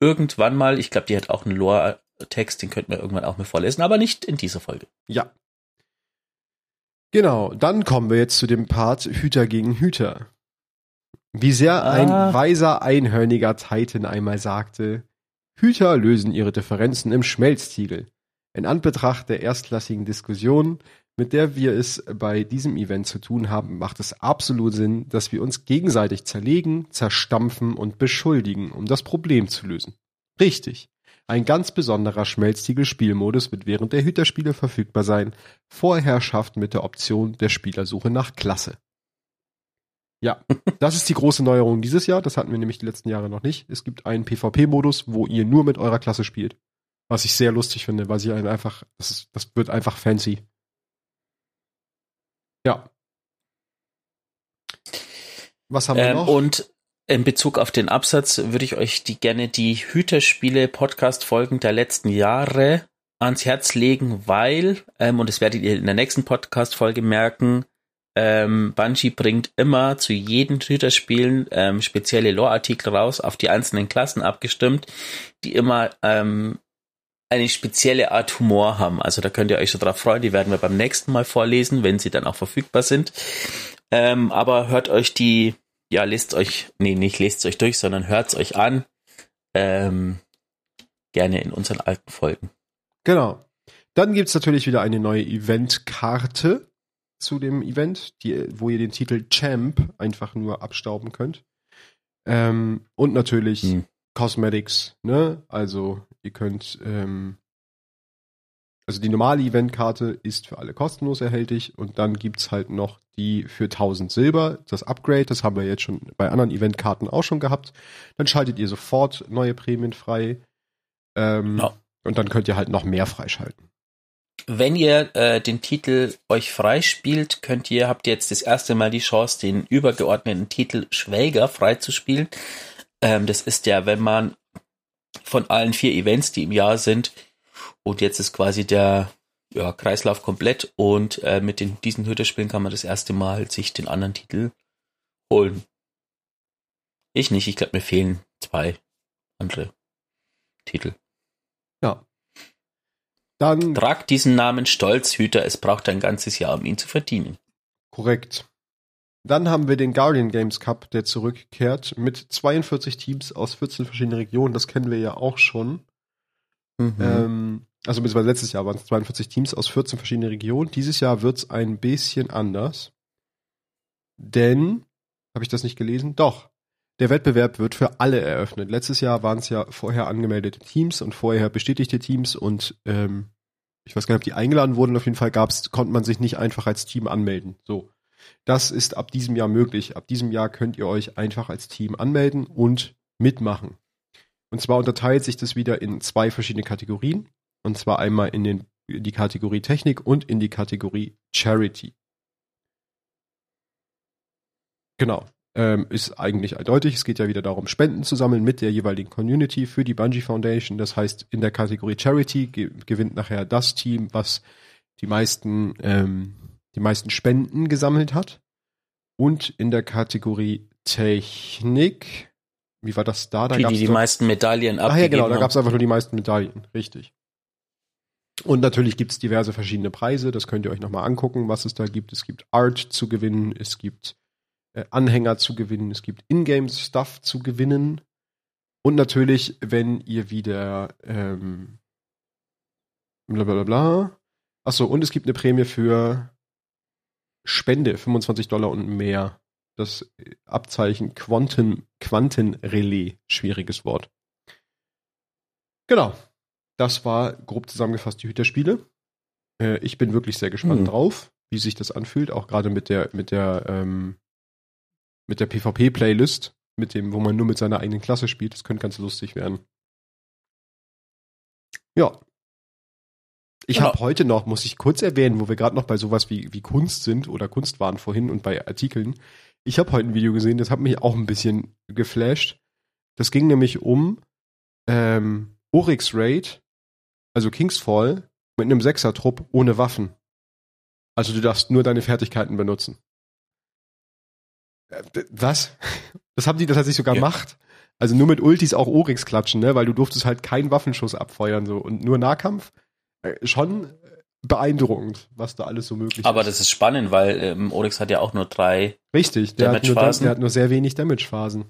irgendwann mal, ich glaube, die hat auch einen Lore-Text, den könnten wir irgendwann auch mal vorlesen, aber nicht in dieser Folge. Ja. Genau, dann kommen wir jetzt zu dem Part Hüter gegen Hüter. Wie sehr ein Ah. weiser einhörniger Titan einmal sagte, Hüter lösen ihre Differenzen im Schmelztiegel. In Anbetracht der erstklassigen Diskussion, mit der wir es bei diesem Event zu tun haben, macht es absolut Sinn, dass wir uns gegenseitig zerlegen, zerstampfen und beschuldigen, um das Problem zu lösen. Richtig. Ein ganz besonderer Schmelztiegel-Spielmodus wird während der Hüterspiele verfügbar sein. Vorherrschaft mit der Option der Spielersuche nach Klasse. Ja, das ist die große Neuerung dieses Jahr. Das hatten wir nämlich die letzten Jahre noch nicht. Es gibt einen PvP-Modus, wo ihr nur mit eurer Klasse spielt. Was ich sehr lustig finde, weil sie einen einfach, das, ist, das wird einfach fancy. Ja. Was haben wir Ähm, noch? und in Bezug auf den Absatz würde ich euch die gerne die Hüterspiele Podcast Folgen der letzten Jahre ans Herz legen, weil ähm, und das werdet ihr in der nächsten Podcast Folge merken, ähm, Bungie bringt immer zu jedem Hüterspielen ähm, spezielle Lore-Artikel raus, auf die einzelnen Klassen abgestimmt, die immer ähm, eine spezielle Art Humor haben. Also da könnt ihr euch so drauf freuen. Die werden wir beim nächsten Mal vorlesen, wenn sie dann auch verfügbar sind. Ähm, aber hört euch die, ja, lest euch, nee, nicht lest euch durch, sondern hört's euch an. Ähm, gerne in unseren alten Folgen. Genau. Dann gibt's natürlich wieder eine neue Eventkarte zu dem Event, die, wo ihr den Titel Champ einfach nur abstauben könnt. Ähm, und natürlich Hm. Cosmetics, ne? Also ihr könnt, ähm, also die normale Eventkarte ist für alle kostenlos erhältlich und dann gibt's halt noch die für 1000 Silber, das Upgrade, das haben wir jetzt schon bei anderen Eventkarten auch schon gehabt. Dann schaltet ihr sofort neue Prämien frei. Ähm, Ja. Und dann könnt ihr halt noch mehr freischalten. Wenn ihr äh, den Titel euch freispielt, könnt ihr, habt ihr jetzt das erste Mal die Chance, den übergeordneten Titel Schwelger freizuspielen. Ähm, das ist ja, wenn man von allen vier Events, die im Jahr sind, und jetzt ist quasi der ja, Kreislauf komplett und äh, mit den, diesen Hüterspielen kann man das erste Mal sich den anderen Titel holen. Ich nicht, ich glaube, mir fehlen zwei andere Titel. Ja. Dann. Trag diesen Namen stolz, Hüter, es braucht ein ganzes Jahr, um ihn zu verdienen. Korrekt. Dann haben wir den Guardian Games Cup, der zurückkehrt mit 42 Teams aus 14 verschiedenen Regionen. Das kennen wir ja auch schon. Mhm. Ähm, also beziehungsweise letztes Jahr waren es 42 Teams aus 14 verschiedenen Regionen. Dieses Jahr wird es ein bisschen anders. Denn, habe ich das nicht gelesen? Doch. Der Wettbewerb wird für alle eröffnet. Letztes Jahr waren es ja vorher angemeldete Teams und vorher bestätigte Teams und ähm, ich weiß gar nicht, ob die eingeladen wurden. Auf jeden Fall gab's, konnte man sich nicht einfach als Team anmelden. So. Das ist ab diesem Jahr möglich. Ab diesem Jahr könnt ihr euch einfach als Team anmelden und mitmachen. Und zwar unterteilt sich das wieder in zwei verschiedene Kategorien. Und zwar einmal in, den, in die Kategorie Technik und in die Kategorie Charity. Genau. Ähm, ist eigentlich eindeutig. Es geht ja wieder darum, Spenden zu sammeln mit der jeweiligen Community für die Bungie Foundation. Das heißt, in der Kategorie Charity ge gewinnt nachher das Team, was die meisten, ähm, die meisten Spenden gesammelt hat. Und in der Kategorie Technik, wie war das da? da die, die die meisten Medaillen abgegeben Ach ja, genau, da gab es einfach nur die meisten Medaillen, richtig. Und natürlich gibt es diverse verschiedene Preise, das könnt ihr euch nochmal angucken, was es da gibt. Es gibt Art zu gewinnen, es gibt äh, Anhänger zu gewinnen, es gibt Ingame-Stuff zu gewinnen. Und natürlich, wenn ihr wieder ähm, bla bla bla. Achso, und es gibt eine Prämie für Spende, 25 Dollar und mehr. Das Abzeichen Quanten, Quantenrelais, schwieriges Wort. Genau, das war grob zusammengefasst die Hüterspiele. Äh, ich bin wirklich sehr gespannt mhm. drauf, wie sich das anfühlt, auch gerade mit der, mit der, ähm, mit der PvP-Playlist, mit dem, wo man nur mit seiner eigenen Klasse spielt. Das könnte ganz lustig werden. Ja. Ich genau. habe heute noch, muss ich kurz erwähnen, wo wir gerade noch bei sowas wie, wie Kunst sind oder Kunst waren vorhin und bei Artikeln. Ich habe heute ein Video gesehen, das hat mich auch ein bisschen geflasht. Das ging nämlich um ähm, Oryx Raid also Kingsfall, mit einem Sechser-Trupp ohne Waffen. Also du darfst nur deine Fertigkeiten benutzen. Äh, was? Das haben die tatsächlich sogar ja. gemacht. Also nur mit Ultis auch Oryx klatschen, ne? Weil du durftest halt keinen Waffenschuss abfeuern so und nur Nahkampf. Äh, schon beeindruckend, was da alles so möglich Aber ist. Aber das ist spannend, weil ähm, Oryx hat ja auch nur drei Richtig, der hat, nur, der hat nur sehr wenig Damage-Phasen.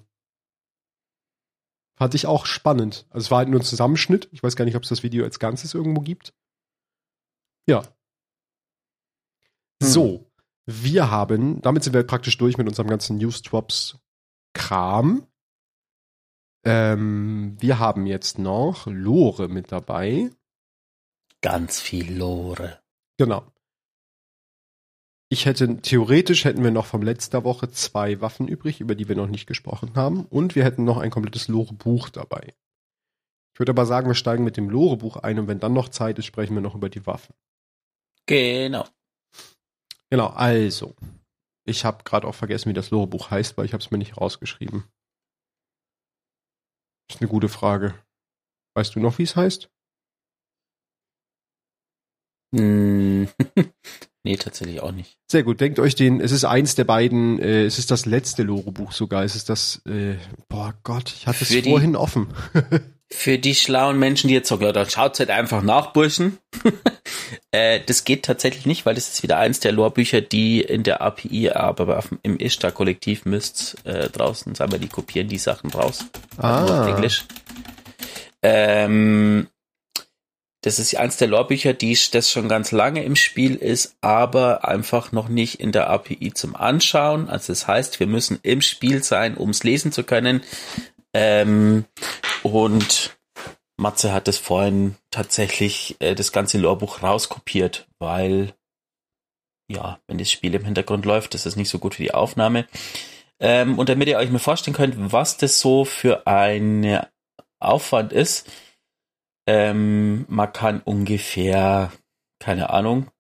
Fand ich auch spannend. Also es war halt nur ein Zusammenschnitt. Ich weiß gar nicht, ob es das Video als Ganzes irgendwo gibt. Ja. Hm. So. Wir haben, damit sind wir praktisch durch mit unserem ganzen News Drops Kram. Ähm, wir haben jetzt noch Lore mit dabei. Ganz viel Lore. Genau. Ich hätte, theoretisch hätten wir noch vom letzter Woche zwei Waffen übrig, über die wir noch nicht gesprochen haben. Und wir hätten noch ein komplettes Lore-Buch dabei. Ich würde aber sagen, wir steigen mit dem Lore-Buch ein und wenn dann noch Zeit ist, sprechen wir noch über die Waffen. Genau. Genau, also. Ich habe gerade auch vergessen, wie das Lore-Buch heißt, weil ich habe es mir nicht rausgeschrieben. Das ist eine gute Frage. Weißt du noch, wie es heißt? Hm. Nee, tatsächlich auch nicht. Sehr gut. Denkt euch den, es ist eins der beiden, äh, es ist das letzte Lore-Buch sogar. Es ist das, äh, boah Gott, ich hatte es vorhin offen. für die schlauen Menschen, die jetzt sagen, ja, dann schaut halt einfach nach, Burschen. äh, das geht tatsächlich nicht, weil das ist wieder eins der Lore-Bücher, die in der API, aber im Ishtar-Kollektiv müsst äh, draußen, sagen wir, die kopieren die Sachen raus. Ah. Auf Englisch. Ähm, das ist eins der Lore-Bücher, die das schon ganz lange im Spiel ist, aber einfach noch nicht in der API zum Anschauen. Also das heißt, wir müssen im Spiel sein, um es lesen zu können. Ähm, und Matze hat es vorhin tatsächlich äh, das ganze Lorbuch rauskopiert, weil ja, wenn das Spiel im Hintergrund läuft, ist das nicht so gut für die Aufnahme. Ähm, und damit ihr euch mal vorstellen könnt, was das so für ein Aufwand ist, Ähm, man kann ungefähr, keine Ahnung,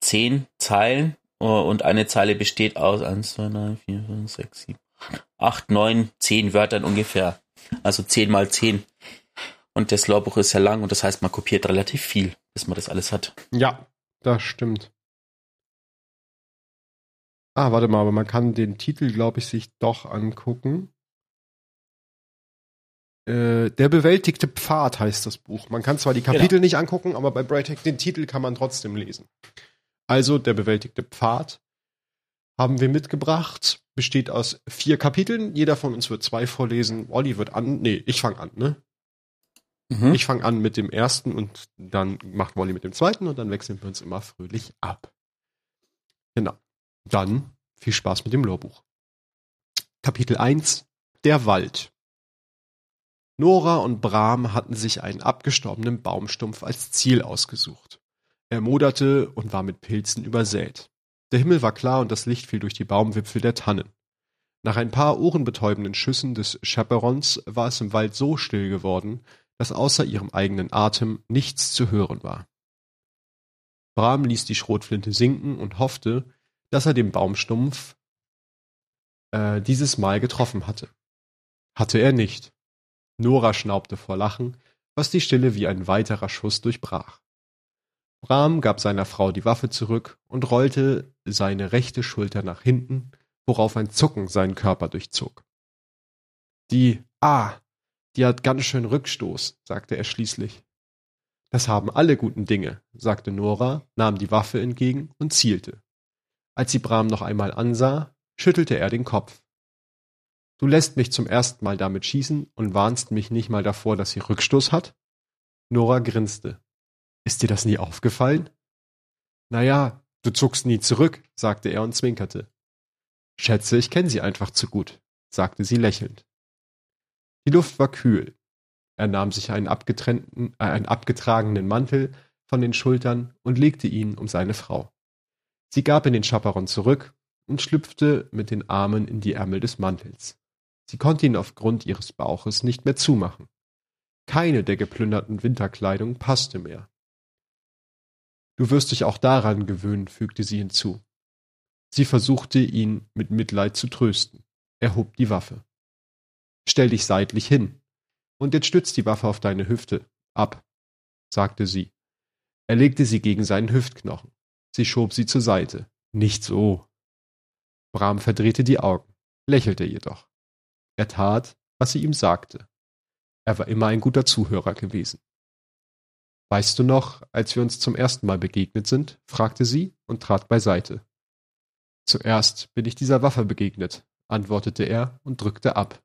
zehn Zeilen äh, und eine Zeile besteht aus 1, 2, 3, 4, 5, 6, 7, 8, 9, 10 Wörtern ungefähr. Also 10 mal 10. Und das Lorbuch ist sehr lang und das heißt, man kopiert relativ viel, bis man das alles hat. Ja, das stimmt. Ah, warte mal, aber man kann den Titel, glaube ich, sich doch angucken. Äh, der bewältigte Pfad heißt das Buch. Man kann zwar die Kapitel genau. nicht angucken, aber bei Brightech den Titel kann man trotzdem lesen. Also der bewältigte Pfad haben wir mitgebracht. Besteht aus vier Kapiteln. Jeder von uns wird zwei vorlesen. Olli wird an. Nee, ich fange an, ne? Mhm. Ich fange an mit dem ersten und dann macht Molly mit dem zweiten und dann wechseln wir uns immer fröhlich ab. Genau. Dann viel Spaß mit dem Lorbuch. Kapitel 1 Der Wald. Nora und Bram hatten sich einen abgestorbenen Baumstumpf als Ziel ausgesucht. Er moderte und war mit Pilzen übersät. Der Himmel war klar und das Licht fiel durch die Baumwipfel der Tannen. Nach ein paar ohrenbetäubenden Schüssen des Chaperons war es im Wald so still geworden, dass außer ihrem eigenen Atem nichts zu hören war. Bram ließ die Schrotflinte sinken und hoffte, dass er den Baumstumpf äh, dieses Mal getroffen hatte. Hatte er nicht. Nora schnaubte vor Lachen, was die Stille wie ein weiterer Schuss durchbrach. Bram gab seiner Frau die Waffe zurück und rollte seine rechte Schulter nach hinten, worauf ein Zucken seinen Körper durchzog. Die Ah, die hat ganz schön Rückstoß, sagte er schließlich. Das haben alle guten Dinge, sagte Nora, nahm die Waffe entgegen und zielte. Als sie Bram noch einmal ansah, schüttelte er den Kopf. Du lässt mich zum ersten Mal damit schießen und warnst mich nicht mal davor, dass sie Rückstoß hat? Nora grinste. Ist dir das nie aufgefallen? Na ja, du zuckst nie zurück, sagte er und zwinkerte. Schätze, ich kenne sie einfach zu gut, sagte sie lächelnd. Die Luft war kühl. Er nahm sich einen, abgetrennten, äh, einen abgetragenen Mantel von den Schultern und legte ihn um seine Frau. Sie gab ihn den Chaperon zurück und schlüpfte mit den Armen in die Ärmel des Mantels. Sie konnte ihn aufgrund ihres Bauches nicht mehr zumachen. Keine der geplünderten Winterkleidung passte mehr. Du wirst dich auch daran gewöhnen, fügte sie hinzu. Sie versuchte ihn mit Mitleid zu trösten. Er hob die Waffe. Stell dich seitlich hin. Und jetzt stütz die Waffe auf deine Hüfte. Ab, sagte sie. Er legte sie gegen seinen Hüftknochen. Sie schob sie zur Seite. Nicht so. Bram verdrehte die Augen, lächelte jedoch. Er tat, was sie ihm sagte. Er war immer ein guter Zuhörer gewesen. Weißt du noch, als wir uns zum ersten Mal begegnet sind? fragte sie und trat beiseite. Zuerst bin ich dieser Waffe begegnet, antwortete er und drückte ab.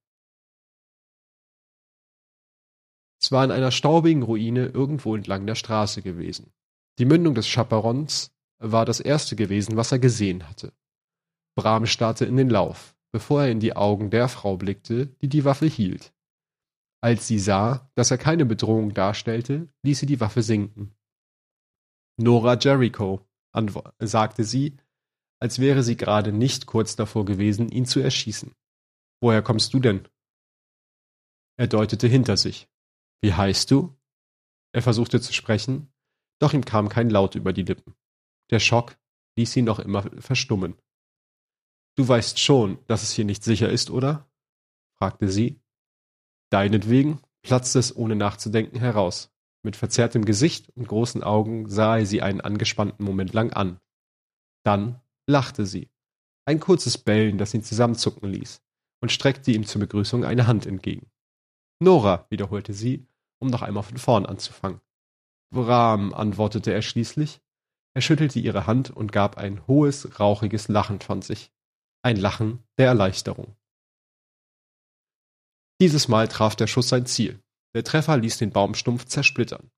Es war in einer staubigen Ruine irgendwo entlang der Straße gewesen. Die Mündung des Chaperons war das erste gewesen, was er gesehen hatte. Bram starrte in den Lauf, bevor er in die Augen der Frau blickte, die die Waffe hielt. Als sie sah, dass er keine Bedrohung darstellte, ließ sie die Waffe sinken. Nora Jericho, sagte sie, als wäre sie gerade nicht kurz davor gewesen, ihn zu erschießen. Woher kommst du denn? Er deutete hinter sich. Wie heißt du? Er versuchte zu sprechen, doch ihm kam kein Laut über die Lippen. Der Schock ließ ihn noch immer verstummen. Du weißt schon, dass es hier nicht sicher ist, oder? fragte sie. Deinetwegen platzte es ohne nachzudenken heraus. Mit verzerrtem Gesicht und großen Augen sah er sie einen angespannten Moment lang an. Dann lachte sie. Ein kurzes Bellen, das ihn zusammenzucken ließ, und streckte ihm zur Begrüßung eine Hand entgegen. Nora, wiederholte sie, um noch einmal von vorn anzufangen. Bram, antwortete er schließlich. Er schüttelte ihre Hand und gab ein hohes, rauchiges Lachen von sich. Ein Lachen der Erleichterung. Dieses Mal traf der Schuss sein Ziel. Der Treffer ließ den Baumstumpf zersplittern.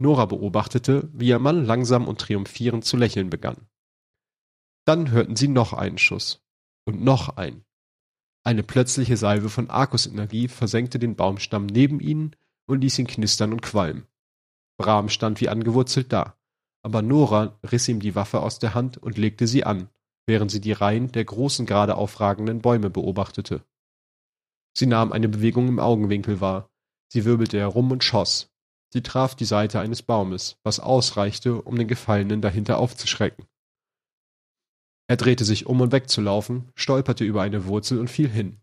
Nora beobachtete, wie ihr Mann langsam und triumphierend zu lächeln begann. Dann hörten sie noch einen Schuss. Und noch einen. Eine plötzliche Salve von Arkusenergie versenkte den Baumstamm neben ihnen und ließ ihn knistern und qualmen. Bram stand wie angewurzelt da, aber Nora riss ihm die Waffe aus der Hand und legte sie an, während sie die Reihen der großen gerade aufragenden Bäume beobachtete. Sie nahm eine Bewegung im Augenwinkel wahr, sie wirbelte herum und schoss. Sie traf die Seite eines Baumes, was ausreichte, um den Gefallenen dahinter aufzuschrecken. Er drehte sich um, um wegzulaufen, stolperte über eine Wurzel und fiel hin.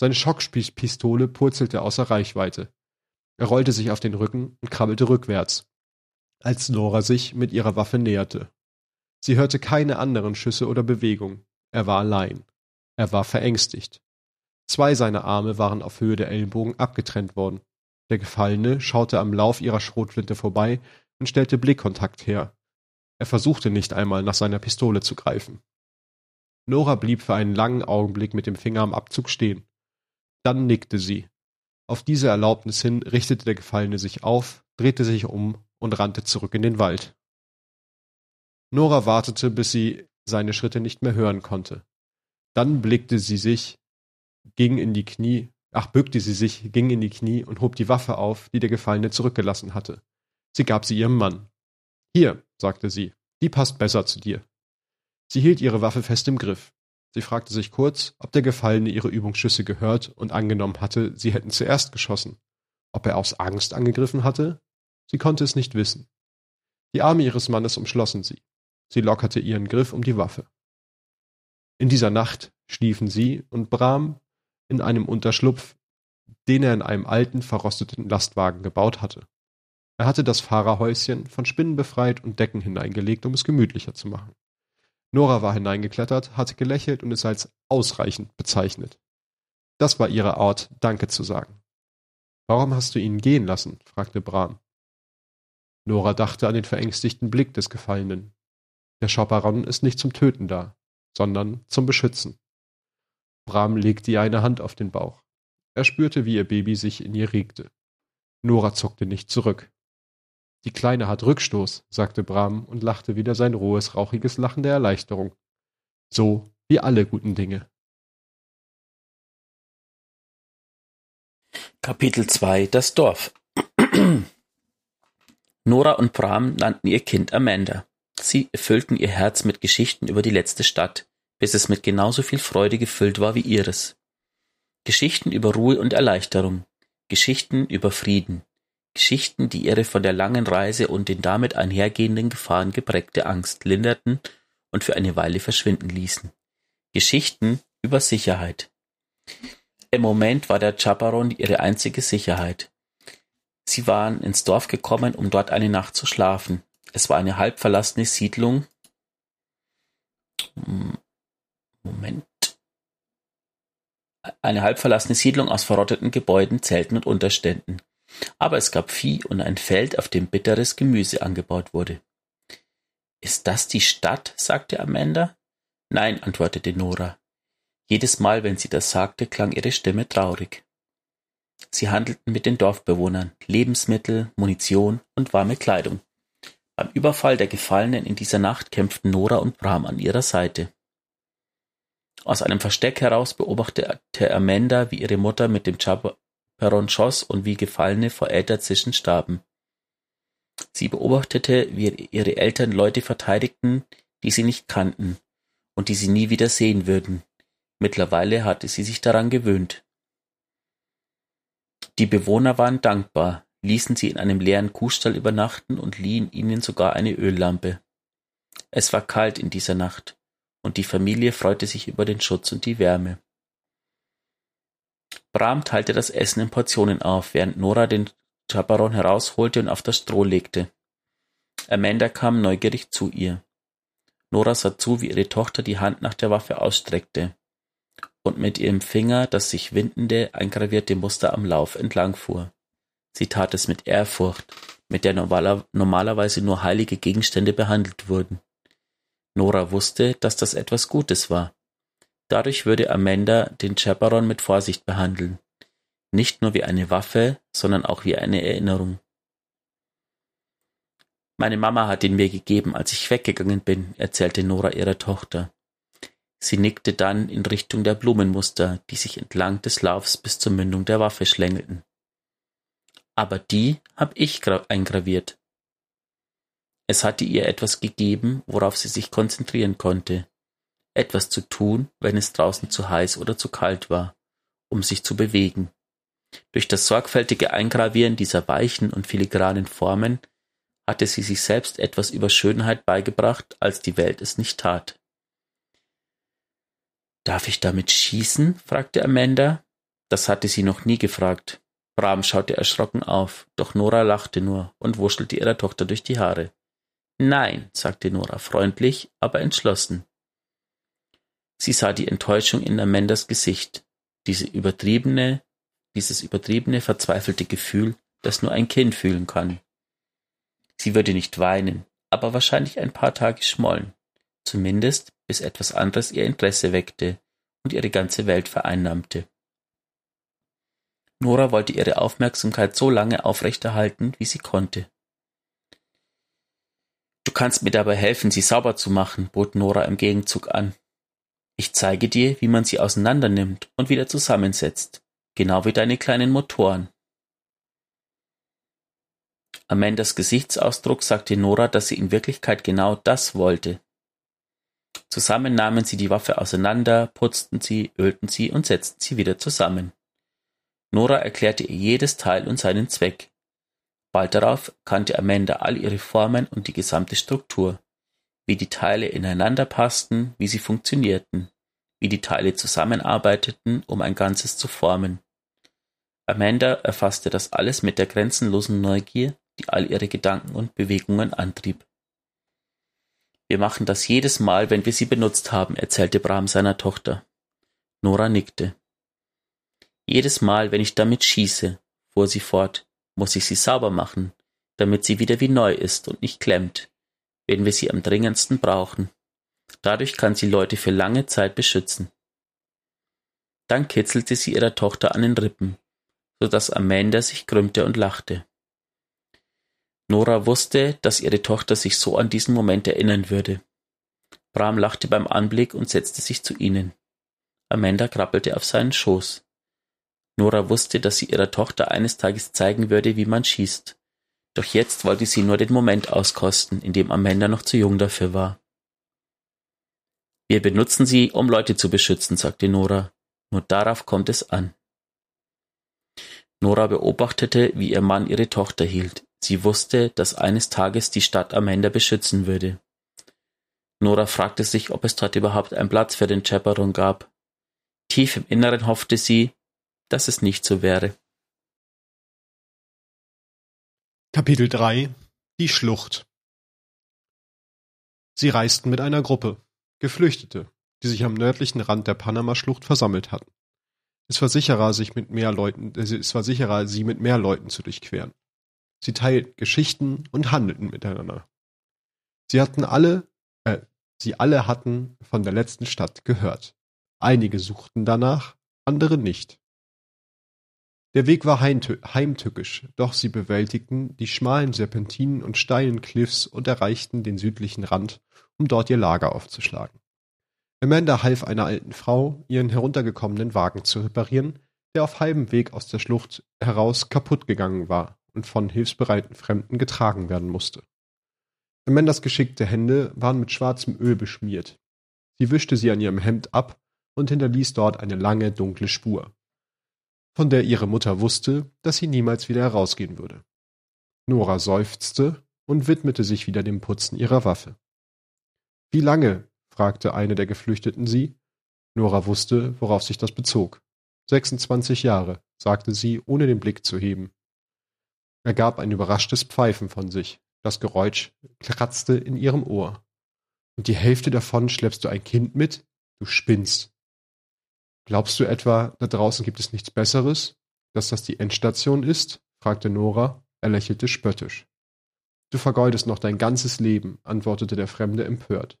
Seine Schockpistole purzelte außer Reichweite. Er rollte sich auf den Rücken und krabbelte rückwärts, als Nora sich mit ihrer Waffe näherte. Sie hörte keine anderen Schüsse oder Bewegungen. Er war allein. Er war verängstigt. Zwei seiner Arme waren auf Höhe der Ellenbogen abgetrennt worden. Der Gefallene schaute am Lauf ihrer Schrotflinte vorbei und stellte Blickkontakt her. Er versuchte nicht einmal nach seiner Pistole zu greifen. Nora blieb für einen langen Augenblick mit dem Finger am Abzug stehen. Dann nickte sie. Auf diese Erlaubnis hin richtete der Gefallene sich auf, drehte sich um und rannte zurück in den Wald. Nora wartete, bis sie seine Schritte nicht mehr hören konnte. Dann blickte sie sich, ging in die Knie, ach, bückte sie sich, ging in die Knie und hob die Waffe auf, die der Gefallene zurückgelassen hatte. Sie gab sie ihrem Mann. Hier, sagte sie, die passt besser zu dir. Sie hielt ihre Waffe fest im Griff. Sie fragte sich kurz, ob der Gefallene ihre Übungsschüsse gehört und angenommen hatte, sie hätten zuerst geschossen. Ob er aus Angst angegriffen hatte? Sie konnte es nicht wissen. Die Arme ihres Mannes umschlossen sie. Sie lockerte ihren Griff um die Waffe. In dieser Nacht schliefen sie und Bram in einem Unterschlupf, den er in einem alten, verrosteten Lastwagen gebaut hatte. Er hatte das Fahrerhäuschen von Spinnen befreit und Decken hineingelegt, um es gemütlicher zu machen. Nora war hineingeklettert, hatte gelächelt und es als ausreichend bezeichnet. Das war ihre Art, Danke zu sagen. Warum hast du ihn gehen lassen? fragte Bram. Nora dachte an den verängstigten Blick des Gefallenen. Der Chaperon ist nicht zum Töten da, sondern zum Beschützen. Bram legte ihr eine Hand auf den Bauch. Er spürte, wie ihr Baby sich in ihr regte. Nora zuckte nicht zurück. Die Kleine hat Rückstoß, sagte Bram und lachte wieder sein rohes, rauchiges Lachen der Erleichterung. So wie alle guten Dinge. Kapitel 2 Das Dorf Nora und Bram nannten ihr Kind Amanda. Sie erfüllten ihr Herz mit Geschichten über die letzte Stadt, bis es mit genauso viel Freude gefüllt war wie ihres. Geschichten über Ruhe und Erleichterung, Geschichten über Frieden, Geschichten, die ihre von der langen Reise und den damit einhergehenden Gefahren geprägte Angst linderten und für eine Weile verschwinden ließen. Geschichten über Sicherheit. Im Moment war der Chaperon ihre einzige Sicherheit. Sie waren ins Dorf gekommen, um dort eine Nacht zu schlafen. Es war eine halb verlassene Siedlung. Moment. Eine halb verlassene Siedlung aus verrotteten Gebäuden, Zelten und Unterständen. Aber es gab Vieh und ein Feld, auf dem bitteres Gemüse angebaut wurde. Ist das die Stadt? sagte Amanda. Nein, antwortete Nora. Jedes Mal, wenn sie das sagte, klang ihre Stimme traurig. Sie handelten mit den Dorfbewohnern Lebensmittel, Munition und warme Kleidung. Beim Überfall der Gefallenen in dieser Nacht kämpften Nora und Bram an ihrer Seite. Aus einem Versteck heraus beobachtete Amanda, wie ihre Mutter mit dem Chaperon schoss und wie Gefallene vor Äterzischen starben. Sie beobachtete, wie ihre Eltern Leute verteidigten, die sie nicht kannten und die sie nie wieder sehen würden. Mittlerweile hatte sie sich daran gewöhnt. Die Bewohner waren dankbar, ließen sie in einem leeren Kuhstall übernachten und liehen ihnen sogar eine Öllampe. Es war kalt in dieser Nacht, und die Familie freute sich über den Schutz und die Wärme. Bram teilte das Essen in Portionen auf, während Nora den Chaperon herausholte und auf das Stroh legte. Amanda kam neugierig zu ihr. Nora sah zu, wie ihre Tochter die Hand nach der Waffe ausstreckte und mit ihrem Finger das sich windende, eingravierte Muster am Lauf entlangfuhr. Sie tat es mit Ehrfurcht, mit der normaler, normalerweise nur heilige Gegenstände behandelt wurden. Nora wusste, dass das etwas Gutes war. Dadurch würde Amanda den Chaperon mit Vorsicht behandeln. Nicht nur wie eine Waffe, sondern auch wie eine Erinnerung. Meine Mama hat ihn mir gegeben, als ich weggegangen bin, erzählte Nora ihrer Tochter. Sie nickte dann in Richtung der Blumenmuster, die sich entlang des Laufs bis zur Mündung der Waffe schlängelten. Aber die hab ich eingraviert. Es hatte ihr etwas gegeben, worauf sie sich konzentrieren konnte. Etwas zu tun, wenn es draußen zu heiß oder zu kalt war, um sich zu bewegen. Durch das sorgfältige Eingravieren dieser weichen und filigranen Formen hatte sie sich selbst etwas über Schönheit beigebracht, als die Welt es nicht tat. Darf ich damit schießen? fragte Amanda. Das hatte sie noch nie gefragt. Bram schaute erschrocken auf, doch Nora lachte nur und wuschelte ihrer Tochter durch die Haare. Nein, sagte Nora freundlich, aber entschlossen. Sie sah die Enttäuschung in Amandas Gesicht, diese übertriebene, dieses übertriebene, verzweifelte Gefühl, das nur ein Kind fühlen kann. Sie würde nicht weinen, aber wahrscheinlich ein paar Tage schmollen, zumindest bis etwas anderes ihr Interesse weckte und ihre ganze Welt vereinnahmte. Nora wollte ihre Aufmerksamkeit so lange aufrechterhalten, wie sie konnte. Du kannst mir dabei helfen, sie sauber zu machen, bot Nora im Gegenzug an. Ich zeige dir, wie man sie auseinandernimmt und wieder zusammensetzt, genau wie deine kleinen Motoren. Amandas Gesichtsausdruck sagte Nora, dass sie in Wirklichkeit genau das wollte. Zusammen nahmen sie die Waffe auseinander, putzten sie, ölten sie und setzten sie wieder zusammen. Nora erklärte ihr jedes Teil und seinen Zweck. Bald darauf kannte Amanda all ihre Formen und die gesamte Struktur, wie die Teile ineinander passten, wie sie funktionierten, wie die Teile zusammenarbeiteten, um ein Ganzes zu formen. Amanda erfasste das alles mit der grenzenlosen Neugier, die all ihre Gedanken und Bewegungen antrieb. Wir machen das jedes Mal, wenn wir sie benutzt haben, erzählte Bram seiner Tochter. Nora nickte. Jedes Mal, wenn ich damit schieße, fuhr sie fort, muss ich sie sauber machen, damit sie wieder wie neu ist und nicht klemmt, wenn wir sie am dringendsten brauchen. Dadurch kann sie Leute für lange Zeit beschützen. Dann kitzelte sie ihrer Tochter an den Rippen, so dass Amanda sich krümmte und lachte. Nora wusste, dass ihre Tochter sich so an diesen Moment erinnern würde. Bram lachte beim Anblick und setzte sich zu ihnen. Amanda krabbelte auf seinen Schoß. Nora wusste, dass sie ihrer Tochter eines Tages zeigen würde, wie man schießt. Doch jetzt wollte sie nur den Moment auskosten, in dem Amanda noch zu jung dafür war. Wir benutzen sie, um Leute zu beschützen, sagte Nora. Nur darauf kommt es an. Nora beobachtete, wie ihr Mann ihre Tochter hielt. Sie wusste, dass eines Tages die Stadt Amanda beschützen würde. Nora fragte sich, ob es dort überhaupt einen Platz für den Chaperon gab. Tief im Inneren hoffte sie, dass es nicht so wäre. Kapitel 3 Die Schlucht Sie reisten mit einer Gruppe, Geflüchtete, die sich am nördlichen Rand der Panama-Schlucht versammelt hatten. Es war sicherer, sich mit mehr Leuten, es war sicherer, sie mit mehr Leuten zu durchqueren. Sie teilten Geschichten und handelten miteinander. Sie hatten alle, äh, sie alle hatten von der letzten Stadt gehört. Einige suchten danach, andere nicht. Der Weg war heimtückisch, doch sie bewältigten die schmalen Serpentinen und steilen Cliffs und erreichten den südlichen Rand, um dort ihr Lager aufzuschlagen. Amanda half einer alten Frau, ihren heruntergekommenen Wagen zu reparieren, der auf halbem Weg aus der Schlucht heraus kaputt gegangen war und von hilfsbereiten Fremden getragen werden musste. Amandas geschickte Hände waren mit schwarzem Öl beschmiert. Sie wischte sie an ihrem Hemd ab und hinterließ dort eine lange, dunkle Spur von der ihre Mutter wusste, dass sie niemals wieder herausgehen würde. Nora seufzte und widmete sich wieder dem Putzen ihrer Waffe. Wie lange? fragte eine der Geflüchteten sie. Nora wusste, worauf sich das bezog. 26 Jahre, sagte sie, ohne den Blick zu heben. Er gab ein überraschtes Pfeifen von sich. Das Geräusch kratzte in ihrem Ohr. Und die Hälfte davon schleppst du ein Kind mit? Du spinnst. Glaubst du etwa, da draußen gibt es nichts Besseres? Dass das die Endstation ist? fragte Nora. Er lächelte spöttisch. Du vergeudest noch dein ganzes Leben, antwortete der Fremde empört.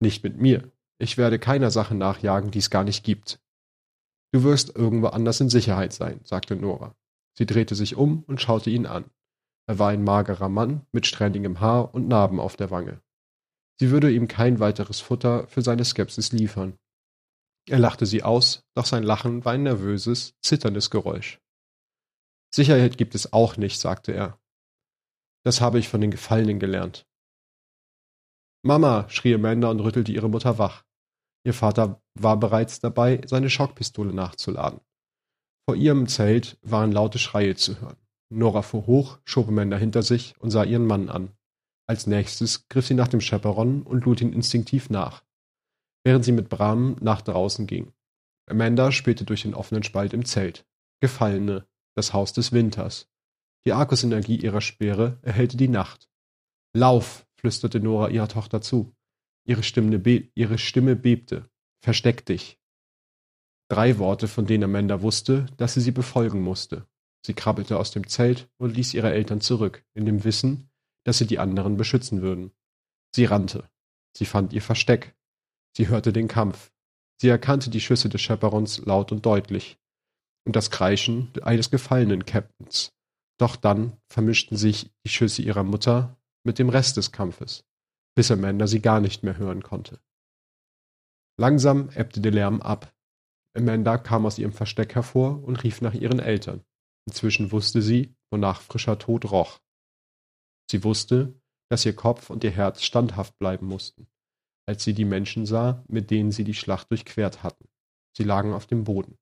Nicht mit mir. Ich werde keiner Sache nachjagen, die es gar nicht gibt. Du wirst irgendwo anders in Sicherheit sein, sagte Nora. Sie drehte sich um und schaute ihn an. Er war ein magerer Mann mit strähnigem Haar und Narben auf der Wange. Sie würde ihm kein weiteres Futter für seine Skepsis liefern. Er lachte sie aus, doch sein Lachen war ein nervöses, zitterndes Geräusch. Sicherheit gibt es auch nicht, sagte er. Das habe ich von den Gefallenen gelernt. Mama, schrie Amanda und rüttelte ihre Mutter wach. Ihr Vater war bereits dabei, seine Schockpistole nachzuladen. Vor ihrem Zelt waren laute Schreie zu hören. Nora fuhr hoch, schob Amanda hinter sich und sah ihren Mann an. Als nächstes griff sie nach dem Chaperon und lud ihn instinktiv nach, während sie mit Bram nach draußen ging. Amanda spielte durch den offenen Spalt im Zelt. Gefallene, das Haus des Winters. Die Arkusenergie ihrer Speere erhellte die Nacht. Lauf, flüsterte Nora ihrer Tochter zu. Ihre Stimme, ihre Stimme bebte. Versteck dich. Drei Worte, von denen Amanda wusste, dass sie sie befolgen musste. Sie krabbelte aus dem Zelt und ließ ihre Eltern zurück, in dem Wissen, dass sie die anderen beschützen würden. Sie rannte. Sie fand ihr Versteck. Sie hörte den Kampf. Sie erkannte die Schüsse des Chaperons laut und deutlich und das Kreischen eines gefallenen Captains. Doch dann vermischten sich die Schüsse ihrer Mutter mit dem Rest des Kampfes, bis Amanda sie gar nicht mehr hören konnte. Langsam ebbte der Lärm ab. Amanda kam aus ihrem Versteck hervor und rief nach ihren Eltern. Inzwischen wusste sie, wonach frischer Tod roch. Sie wusste, dass ihr Kopf und ihr Herz standhaft bleiben mussten, als sie die Menschen sah, mit denen sie die Schlacht durchquert hatten. Sie lagen auf dem Boden.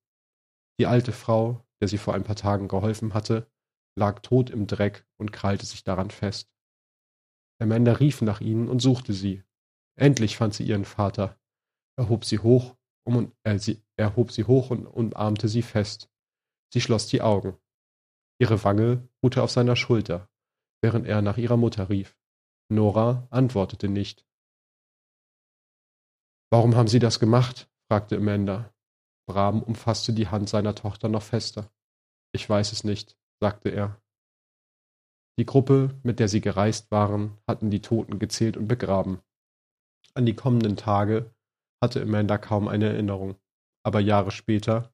Die alte Frau, der sie vor ein paar Tagen geholfen hatte, lag tot im Dreck und krallte sich daran fest. Amanda rief nach ihnen und suchte sie. Endlich fand sie ihren Vater. Er hob sie hoch, um, äh, sie, er hob sie hoch und umarmte sie fest. Sie schloss die Augen. Ihre Wange ruhte auf seiner Schulter, während er nach ihrer Mutter rief. Nora antwortete nicht. Warum haben Sie das gemacht? fragte Amanda. Bram umfasste die Hand seiner Tochter noch fester. Ich weiß es nicht, sagte er. Die Gruppe, mit der sie gereist waren, hatten die Toten gezählt und begraben. An die kommenden Tage hatte Amanda kaum eine Erinnerung, aber Jahre später,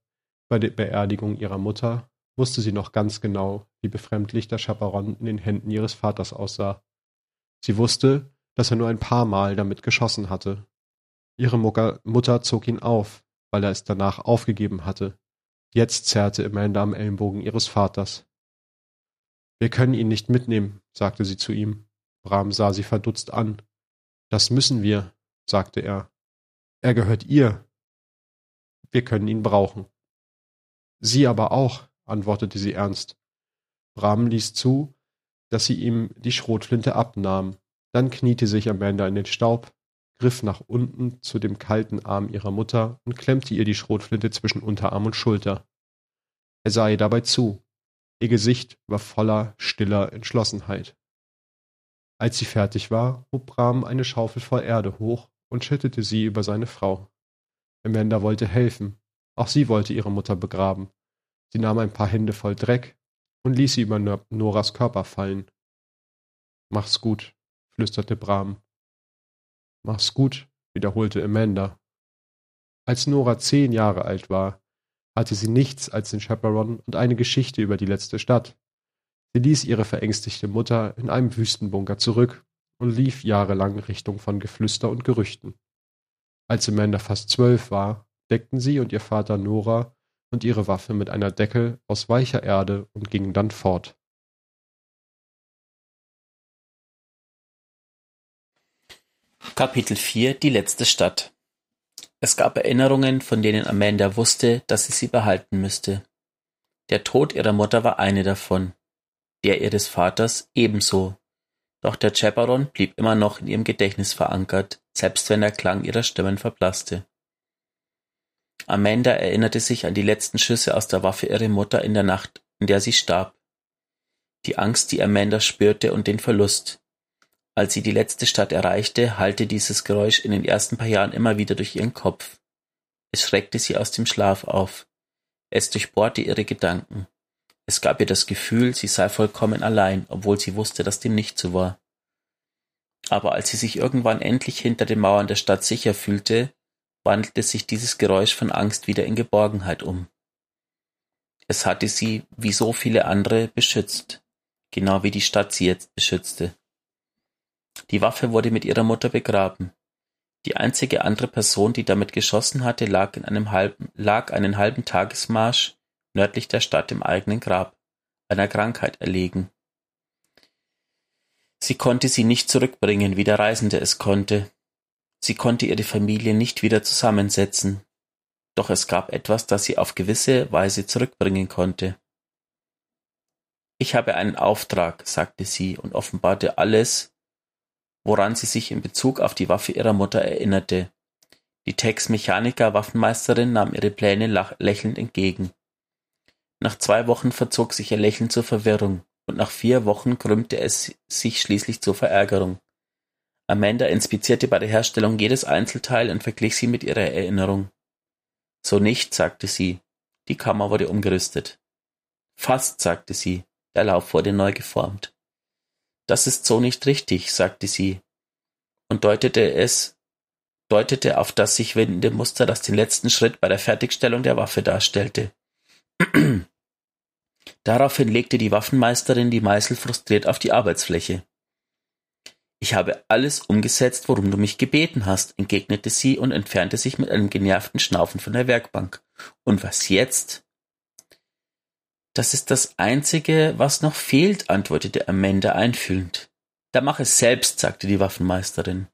bei der Beerdigung ihrer Mutter, wusste sie noch ganz genau, wie befremdlich der Chaperon in den Händen ihres Vaters aussah. Sie wusste, dass er nur ein paar Mal damit geschossen hatte. Ihre Mutter zog ihn auf, weil er es danach aufgegeben hatte. Jetzt zerrte Amanda am Ellenbogen ihres Vaters. Wir können ihn nicht mitnehmen, sagte sie zu ihm. Bram sah sie verdutzt an. Das müssen wir, sagte er. Er gehört ihr. Wir können ihn brauchen. Sie aber auch, antwortete sie ernst. Bram ließ zu, dass sie ihm die Schrotflinte abnahm. Dann kniete sich Amanda in den Staub, griff nach unten zu dem kalten Arm ihrer Mutter und klemmte ihr die Schrotflinte zwischen Unterarm und Schulter. Er sah ihr dabei zu. Ihr Gesicht war voller stiller Entschlossenheit. Als sie fertig war, hob Bram eine Schaufel voll Erde hoch und schüttete sie über seine Frau. Amanda wollte helfen. Auch sie wollte ihre Mutter begraben. Sie nahm ein paar Hände voll Dreck und ließ sie über Noras Körper fallen. Mach's gut, flüsterte Bram Mach's gut, wiederholte Amanda. Als Nora zehn Jahre alt war, hatte sie nichts als den Chaperon und eine Geschichte über die letzte Stadt. Sie ließ ihre verängstigte Mutter in einem Wüstenbunker zurück und lief jahrelang Richtung von Geflüster und Gerüchten. Als Amanda fast zwölf war, deckten sie und ihr Vater Nora und ihre Waffe mit einer Decke aus weicher Erde und gingen dann fort. Kapitel 4 Die letzte Stadt Es gab Erinnerungen, von denen Amanda wusste, dass sie sie behalten müsste. Der Tod ihrer Mutter war eine davon, der ihres Vaters ebenso. Doch der Chaperon blieb immer noch in ihrem Gedächtnis verankert, selbst wenn der Klang ihrer Stimmen verblasste. Amanda erinnerte sich an die letzten Schüsse aus der Waffe ihrer Mutter in der Nacht, in der sie starb. Die Angst, die Amanda spürte und den Verlust, als sie die letzte Stadt erreichte, hallte dieses Geräusch in den ersten paar Jahren immer wieder durch ihren Kopf. Es schreckte sie aus dem Schlaf auf. Es durchbohrte ihre Gedanken. Es gab ihr das Gefühl, sie sei vollkommen allein, obwohl sie wusste, dass dem nicht so war. Aber als sie sich irgendwann endlich hinter den Mauern der Stadt sicher fühlte, wandelte sich dieses Geräusch von Angst wieder in Geborgenheit um. Es hatte sie, wie so viele andere, beschützt, genau wie die Stadt sie jetzt beschützte. Die Waffe wurde mit ihrer Mutter begraben. Die einzige andere Person, die damit geschossen hatte, lag, einen halben Tagesmarsch nördlich der Stadt im eigenen Grab, einer Krankheit erlegen. Sie konnte sie nicht zurückbringen, wie der Reisende es konnte. Sie konnte ihre Familie nicht wieder zusammensetzen. Doch es gab etwas, das sie auf gewisse Weise zurückbringen konnte. Ich habe einen Auftrag, sagte sie und offenbarte alles, woran sie sich in Bezug auf die Waffe ihrer Mutter erinnerte. Die Tex-Mechaniker-Waffenmeisterin nahm ihre Pläne lächelnd entgegen. Nach zwei Wochen verzog sich ihr Lächeln zur Verwirrung, und nach vier Wochen krümmte es sich schließlich zur Verärgerung. Amanda inspizierte bei der Herstellung jedes Einzelteil und verglich sie mit ihrer Erinnerung. So nicht, sagte sie. Die Kammer wurde umgerüstet. Fast, sagte sie. Der Lauf wurde neu geformt. Das ist so nicht richtig, sagte sie und deutete es, deutete auf das sich windende Muster, das den letzten Schritt bei der Fertigstellung der Waffe darstellte. Daraufhin legte die Waffenmeisterin die Meißel frustriert auf die Arbeitsfläche. Ich habe alles umgesetzt, worum du mich gebeten hast, entgegnete sie und entfernte sich mit einem genervten Schnaufen von der Werkbank. Und was jetzt? Das ist das Einzige, was noch fehlt, antwortete Amanda einfühlend. Da mach es selbst, sagte die Waffenmeisterin.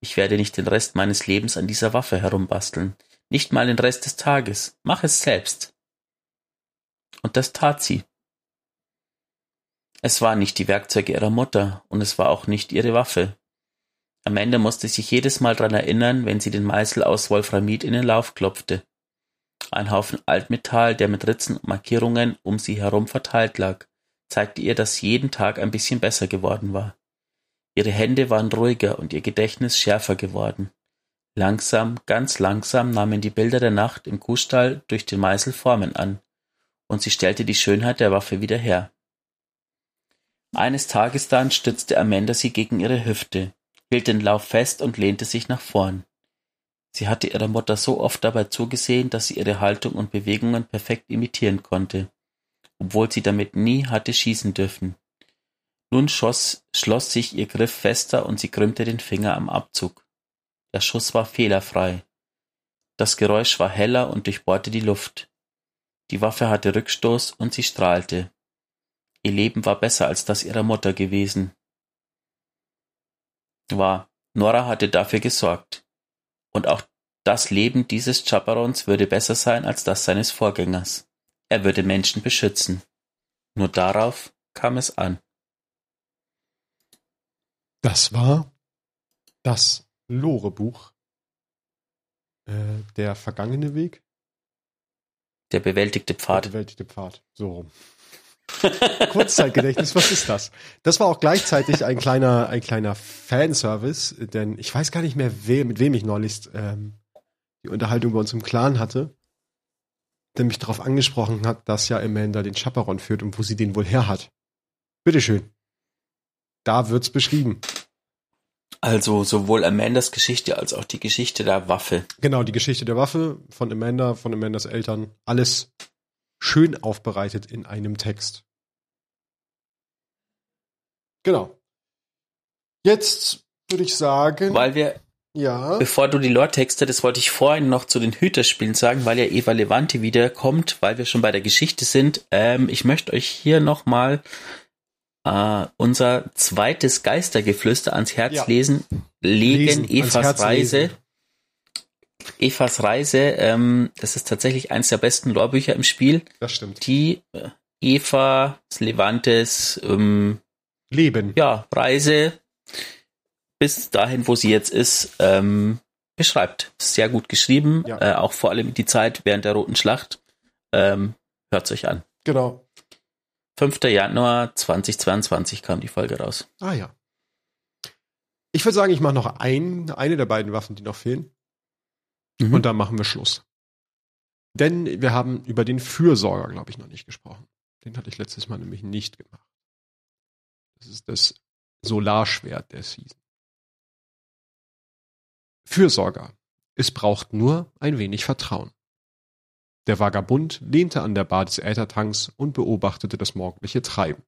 Ich werde nicht den Rest meines Lebens an dieser Waffe herumbasteln, nicht mal den Rest des Tages. Mach es selbst. Und das tat sie. Es waren nicht die Werkzeuge ihrer Mutter, und es war auch nicht ihre Waffe. Amanda musste sich jedes Mal daran erinnern, wenn sie den Meißel aus Wolframid in den Lauf klopfte. Ein Haufen Altmetall, der mit Ritzen und Markierungen um sie herum verteilt lag, zeigte ihr, dass jeden Tag ein bisschen besser geworden war. Ihre Hände waren ruhiger und ihr Gedächtnis schärfer geworden. Langsam, ganz langsam nahmen die Bilder der Nacht im Kuhstall durch den Meißel Formen an, und sie stellte die Schönheit der Waffe wieder her. Eines Tages dann stützte Amanda sie gegen ihre Hüfte, hielt den Lauf fest und lehnte sich nach vorn. Sie hatte ihrer Mutter so oft dabei zugesehen, dass sie ihre Haltung und Bewegungen perfekt imitieren konnte, obwohl sie damit nie hatte schießen dürfen. Nun schoss, schloss sich ihr Griff fester und sie krümmte den Finger am Abzug. Der Schuss war fehlerfrei. Das Geräusch war heller und durchbohrte die Luft. Die Waffe hatte Rückstoß und sie strahlte. Ihr Leben war besser als das ihrer Mutter gewesen. War, Nora hatte dafür gesorgt. Und auch das Leben dieses Chaperons würde besser sein als das seines Vorgängers. Er würde Menschen beschützen. Nur darauf kam es an. Das war das Lore-Buch. Äh, der vergangene Weg. Der bewältigte Pfad. Der bewältigte Pfad. So rum. Kurzzeitgedächtnis, was ist das? Das war auch gleichzeitig ein kleiner, ein kleiner Fanservice, denn ich weiß gar nicht mehr, we mit wem ich neulich ähm, die Unterhaltung bei uns im Clan hatte, der mich darauf angesprochen hat, dass ja Amanda den Chaperon führt und wo sie den wohl her hat. Bitteschön. Da wird's beschrieben. Also sowohl Amandas Geschichte als auch die Geschichte der Waffe. Genau, die Geschichte der Waffe von Amanda, von Amandas Eltern, alles schön aufbereitet in einem Text. Genau. Jetzt würde ich sagen. Weil wir. Ja. Bevor du die Lore-Texte, das wollte ich vorhin noch zu den Hüterspielen sagen, weil ja Eva Levante wiederkommt, weil wir schon bei der Geschichte sind. Ähm, ich möchte euch hier nochmal äh, unser zweites Geistergeflüster ans Herz ja. lesen, legen, lesen Evas Reise. Lesen. Evas Reise, ähm, das ist tatsächlich eines der besten Lorbücher im Spiel. Das stimmt. Die äh, Eva Levantes ähm, Leben. Ja, Reise bis dahin, wo sie jetzt ist, ähm, beschreibt. Sehr gut geschrieben, ja. äh, auch vor allem die Zeit während der Roten Schlacht. Ähm, Hört euch an. Genau. 5. Januar 2022 kam die Folge raus. Ah ja. Ich würde sagen, ich mache noch ein, eine der beiden Waffen, die noch fehlen. Mhm. Und dann machen wir Schluss. Denn wir haben über den Fürsorger, glaube ich, noch nicht gesprochen. Den hatte ich letztes Mal nämlich nicht gemacht. Das ist das Solarschwert der Season. Fürsorger. Es braucht nur ein wenig Vertrauen. Der Vagabund lehnte an der Bar des Äthertanks und beobachtete das morgendliche Treiben.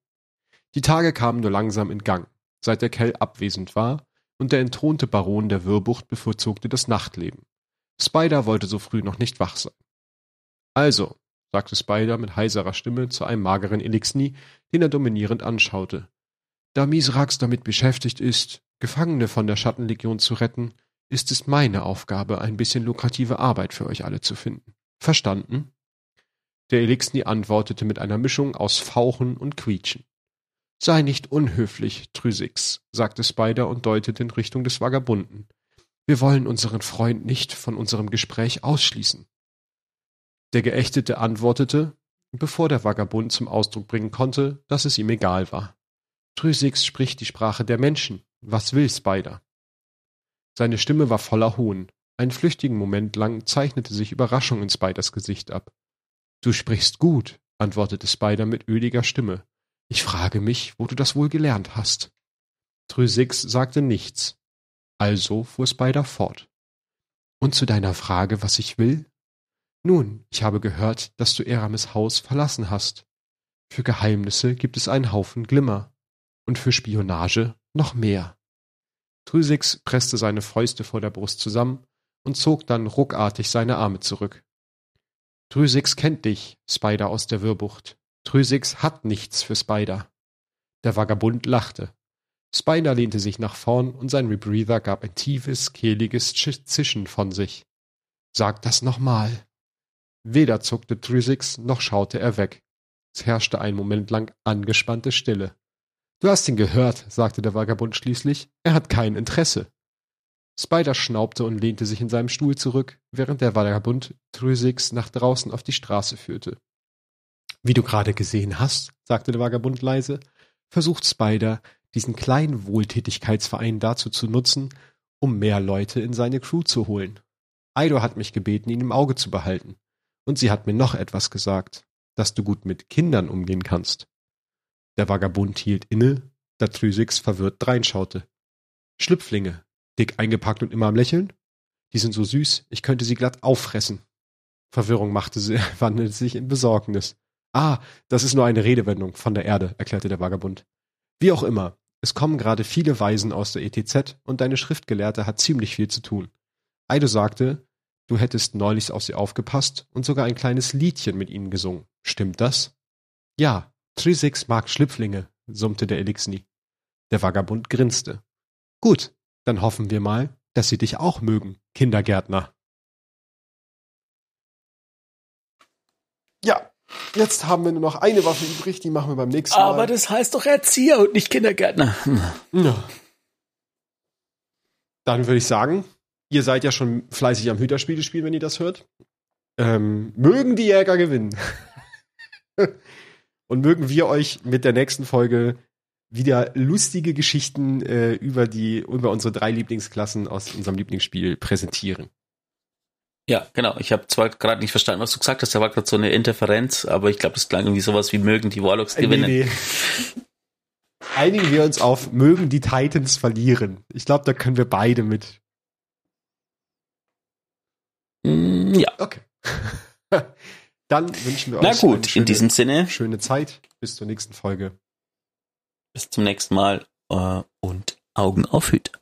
Die Tage kamen nur langsam in Gang, seit der Kell abwesend war, und der entthronte Baron der Würbucht bevorzugte das Nachtleben, Spider wollte so früh noch nicht wach sein. Also, sagte Spider mit heiserer Stimme zu einem mageren Elixni, den er dominierend anschaute. Da Misrax damit beschäftigt ist, Gefangene von der Schattenlegion zu retten, ist es meine Aufgabe, ein bisschen lukrative Arbeit für euch alle zu finden. Verstanden? Der Elixni antwortete mit einer Mischung aus Fauchen und Quietschen. Sei nicht unhöflich, Trüsix, sagte Spider und deutete in Richtung des Vagabunden. Wir wollen unseren Freund nicht von unserem Gespräch ausschließen. Der Geächtete antwortete, bevor der Vagabund zum Ausdruck bringen konnte, dass es ihm egal war. Trüsix spricht die Sprache der Menschen. Was will Spider? Seine Stimme war voller Hohn. Einen flüchtigen Moment lang zeichnete sich Überraschung in Spiders Gesicht ab. Du sprichst gut, antwortete Spider mit öliger Stimme. Ich frage mich, wo du das wohl gelernt hast. Trüsix sagte nichts. Also fuhr Spider fort. Und zu deiner Frage, was ich will? Nun, ich habe gehört, dass du Eramis Haus verlassen hast. Für Geheimnisse gibt es einen Haufen Glimmer. Und für Spionage noch mehr. Trüsix presste seine Fäuste vor der Brust zusammen und zog dann ruckartig seine Arme zurück. Trüsix kennt dich, Spider aus der Wirrbucht. Trüsix hat nichts für Spider. Der Vagabund lachte. Spider lehnte sich nach vorn und sein Rebreather gab ein tiefes, kehliges Zischen von sich. Sag das nochmal. Weder zuckte Trüsix, noch schaute er weg. Es herrschte einen Moment lang angespannte Stille. Du hast ihn gehört, sagte der Vagabund schließlich. Er hat kein Interesse. Spider schnaubte und lehnte sich in seinem Stuhl zurück, während der Vagabund Trüsix nach draußen auf die Straße führte. Wie du gerade gesehen hast, sagte der Vagabund leise, versucht Spider, diesen kleinen Wohltätigkeitsverein dazu zu nutzen, um mehr Leute in seine Crew zu holen. Aido hat mich gebeten, ihn im Auge zu behalten. Und sie hat mir noch etwas gesagt, dass du gut mit Kindern umgehen kannst. Der Vagabund hielt inne, da Trüsix verwirrt dreinschaute. Schlüpflinge, dick eingepackt und immer am Lächeln? Die sind so süß, ich könnte sie glatt auffressen. Verwirrung machte sie, wandelte sich in Besorgnis. Ah, das ist nur eine Redewendung von der Erde, erklärte der Vagabund. Wie auch immer, es kommen gerade viele Weisen aus der ETZ und deine Schriftgelehrte hat ziemlich viel zu tun. Aido sagte, du hättest neulich auf sie aufgepasst und sogar ein kleines Liedchen mit ihnen gesungen. Stimmt das? Ja, Trisix mag Schlüpflinge, summte der Elixni. Der Vagabund grinste. Gut, dann hoffen wir mal, dass sie dich auch mögen, Kindergärtner. Ja, Jetzt haben wir nur noch eine Waffe übrig, die machen wir beim nächsten Mal. Aber das heißt doch Erzieher und nicht Kindergärtner. Ja. Dann würde ich sagen, ihr seid ja schon fleißig am Hüterspiele spielen, wenn ihr das hört. Ähm, mögen die Jäger gewinnen. und mögen wir euch mit der nächsten Folge wieder lustige Geschichten äh, über die über unsere drei Lieblingsklassen aus unserem Lieblingsspiel präsentieren. Ja, genau. Ich habe zwar gerade nicht verstanden, was du gesagt hast, da war gerade so eine Interferenz, aber ich glaube, das klang irgendwie sowas wie mögen die Warlocks gewinnen. Nee, nee. Einigen wir uns auf mögen die Titans verlieren. Ich glaube, da können wir beide mit. Mm, ja. Okay. Dann wünschen wir Na euch gut, schöne, in diesem Sinne schöne Zeit. Bis zur nächsten Folge. Bis zum nächsten Mal äh, und Augen auf Hüte.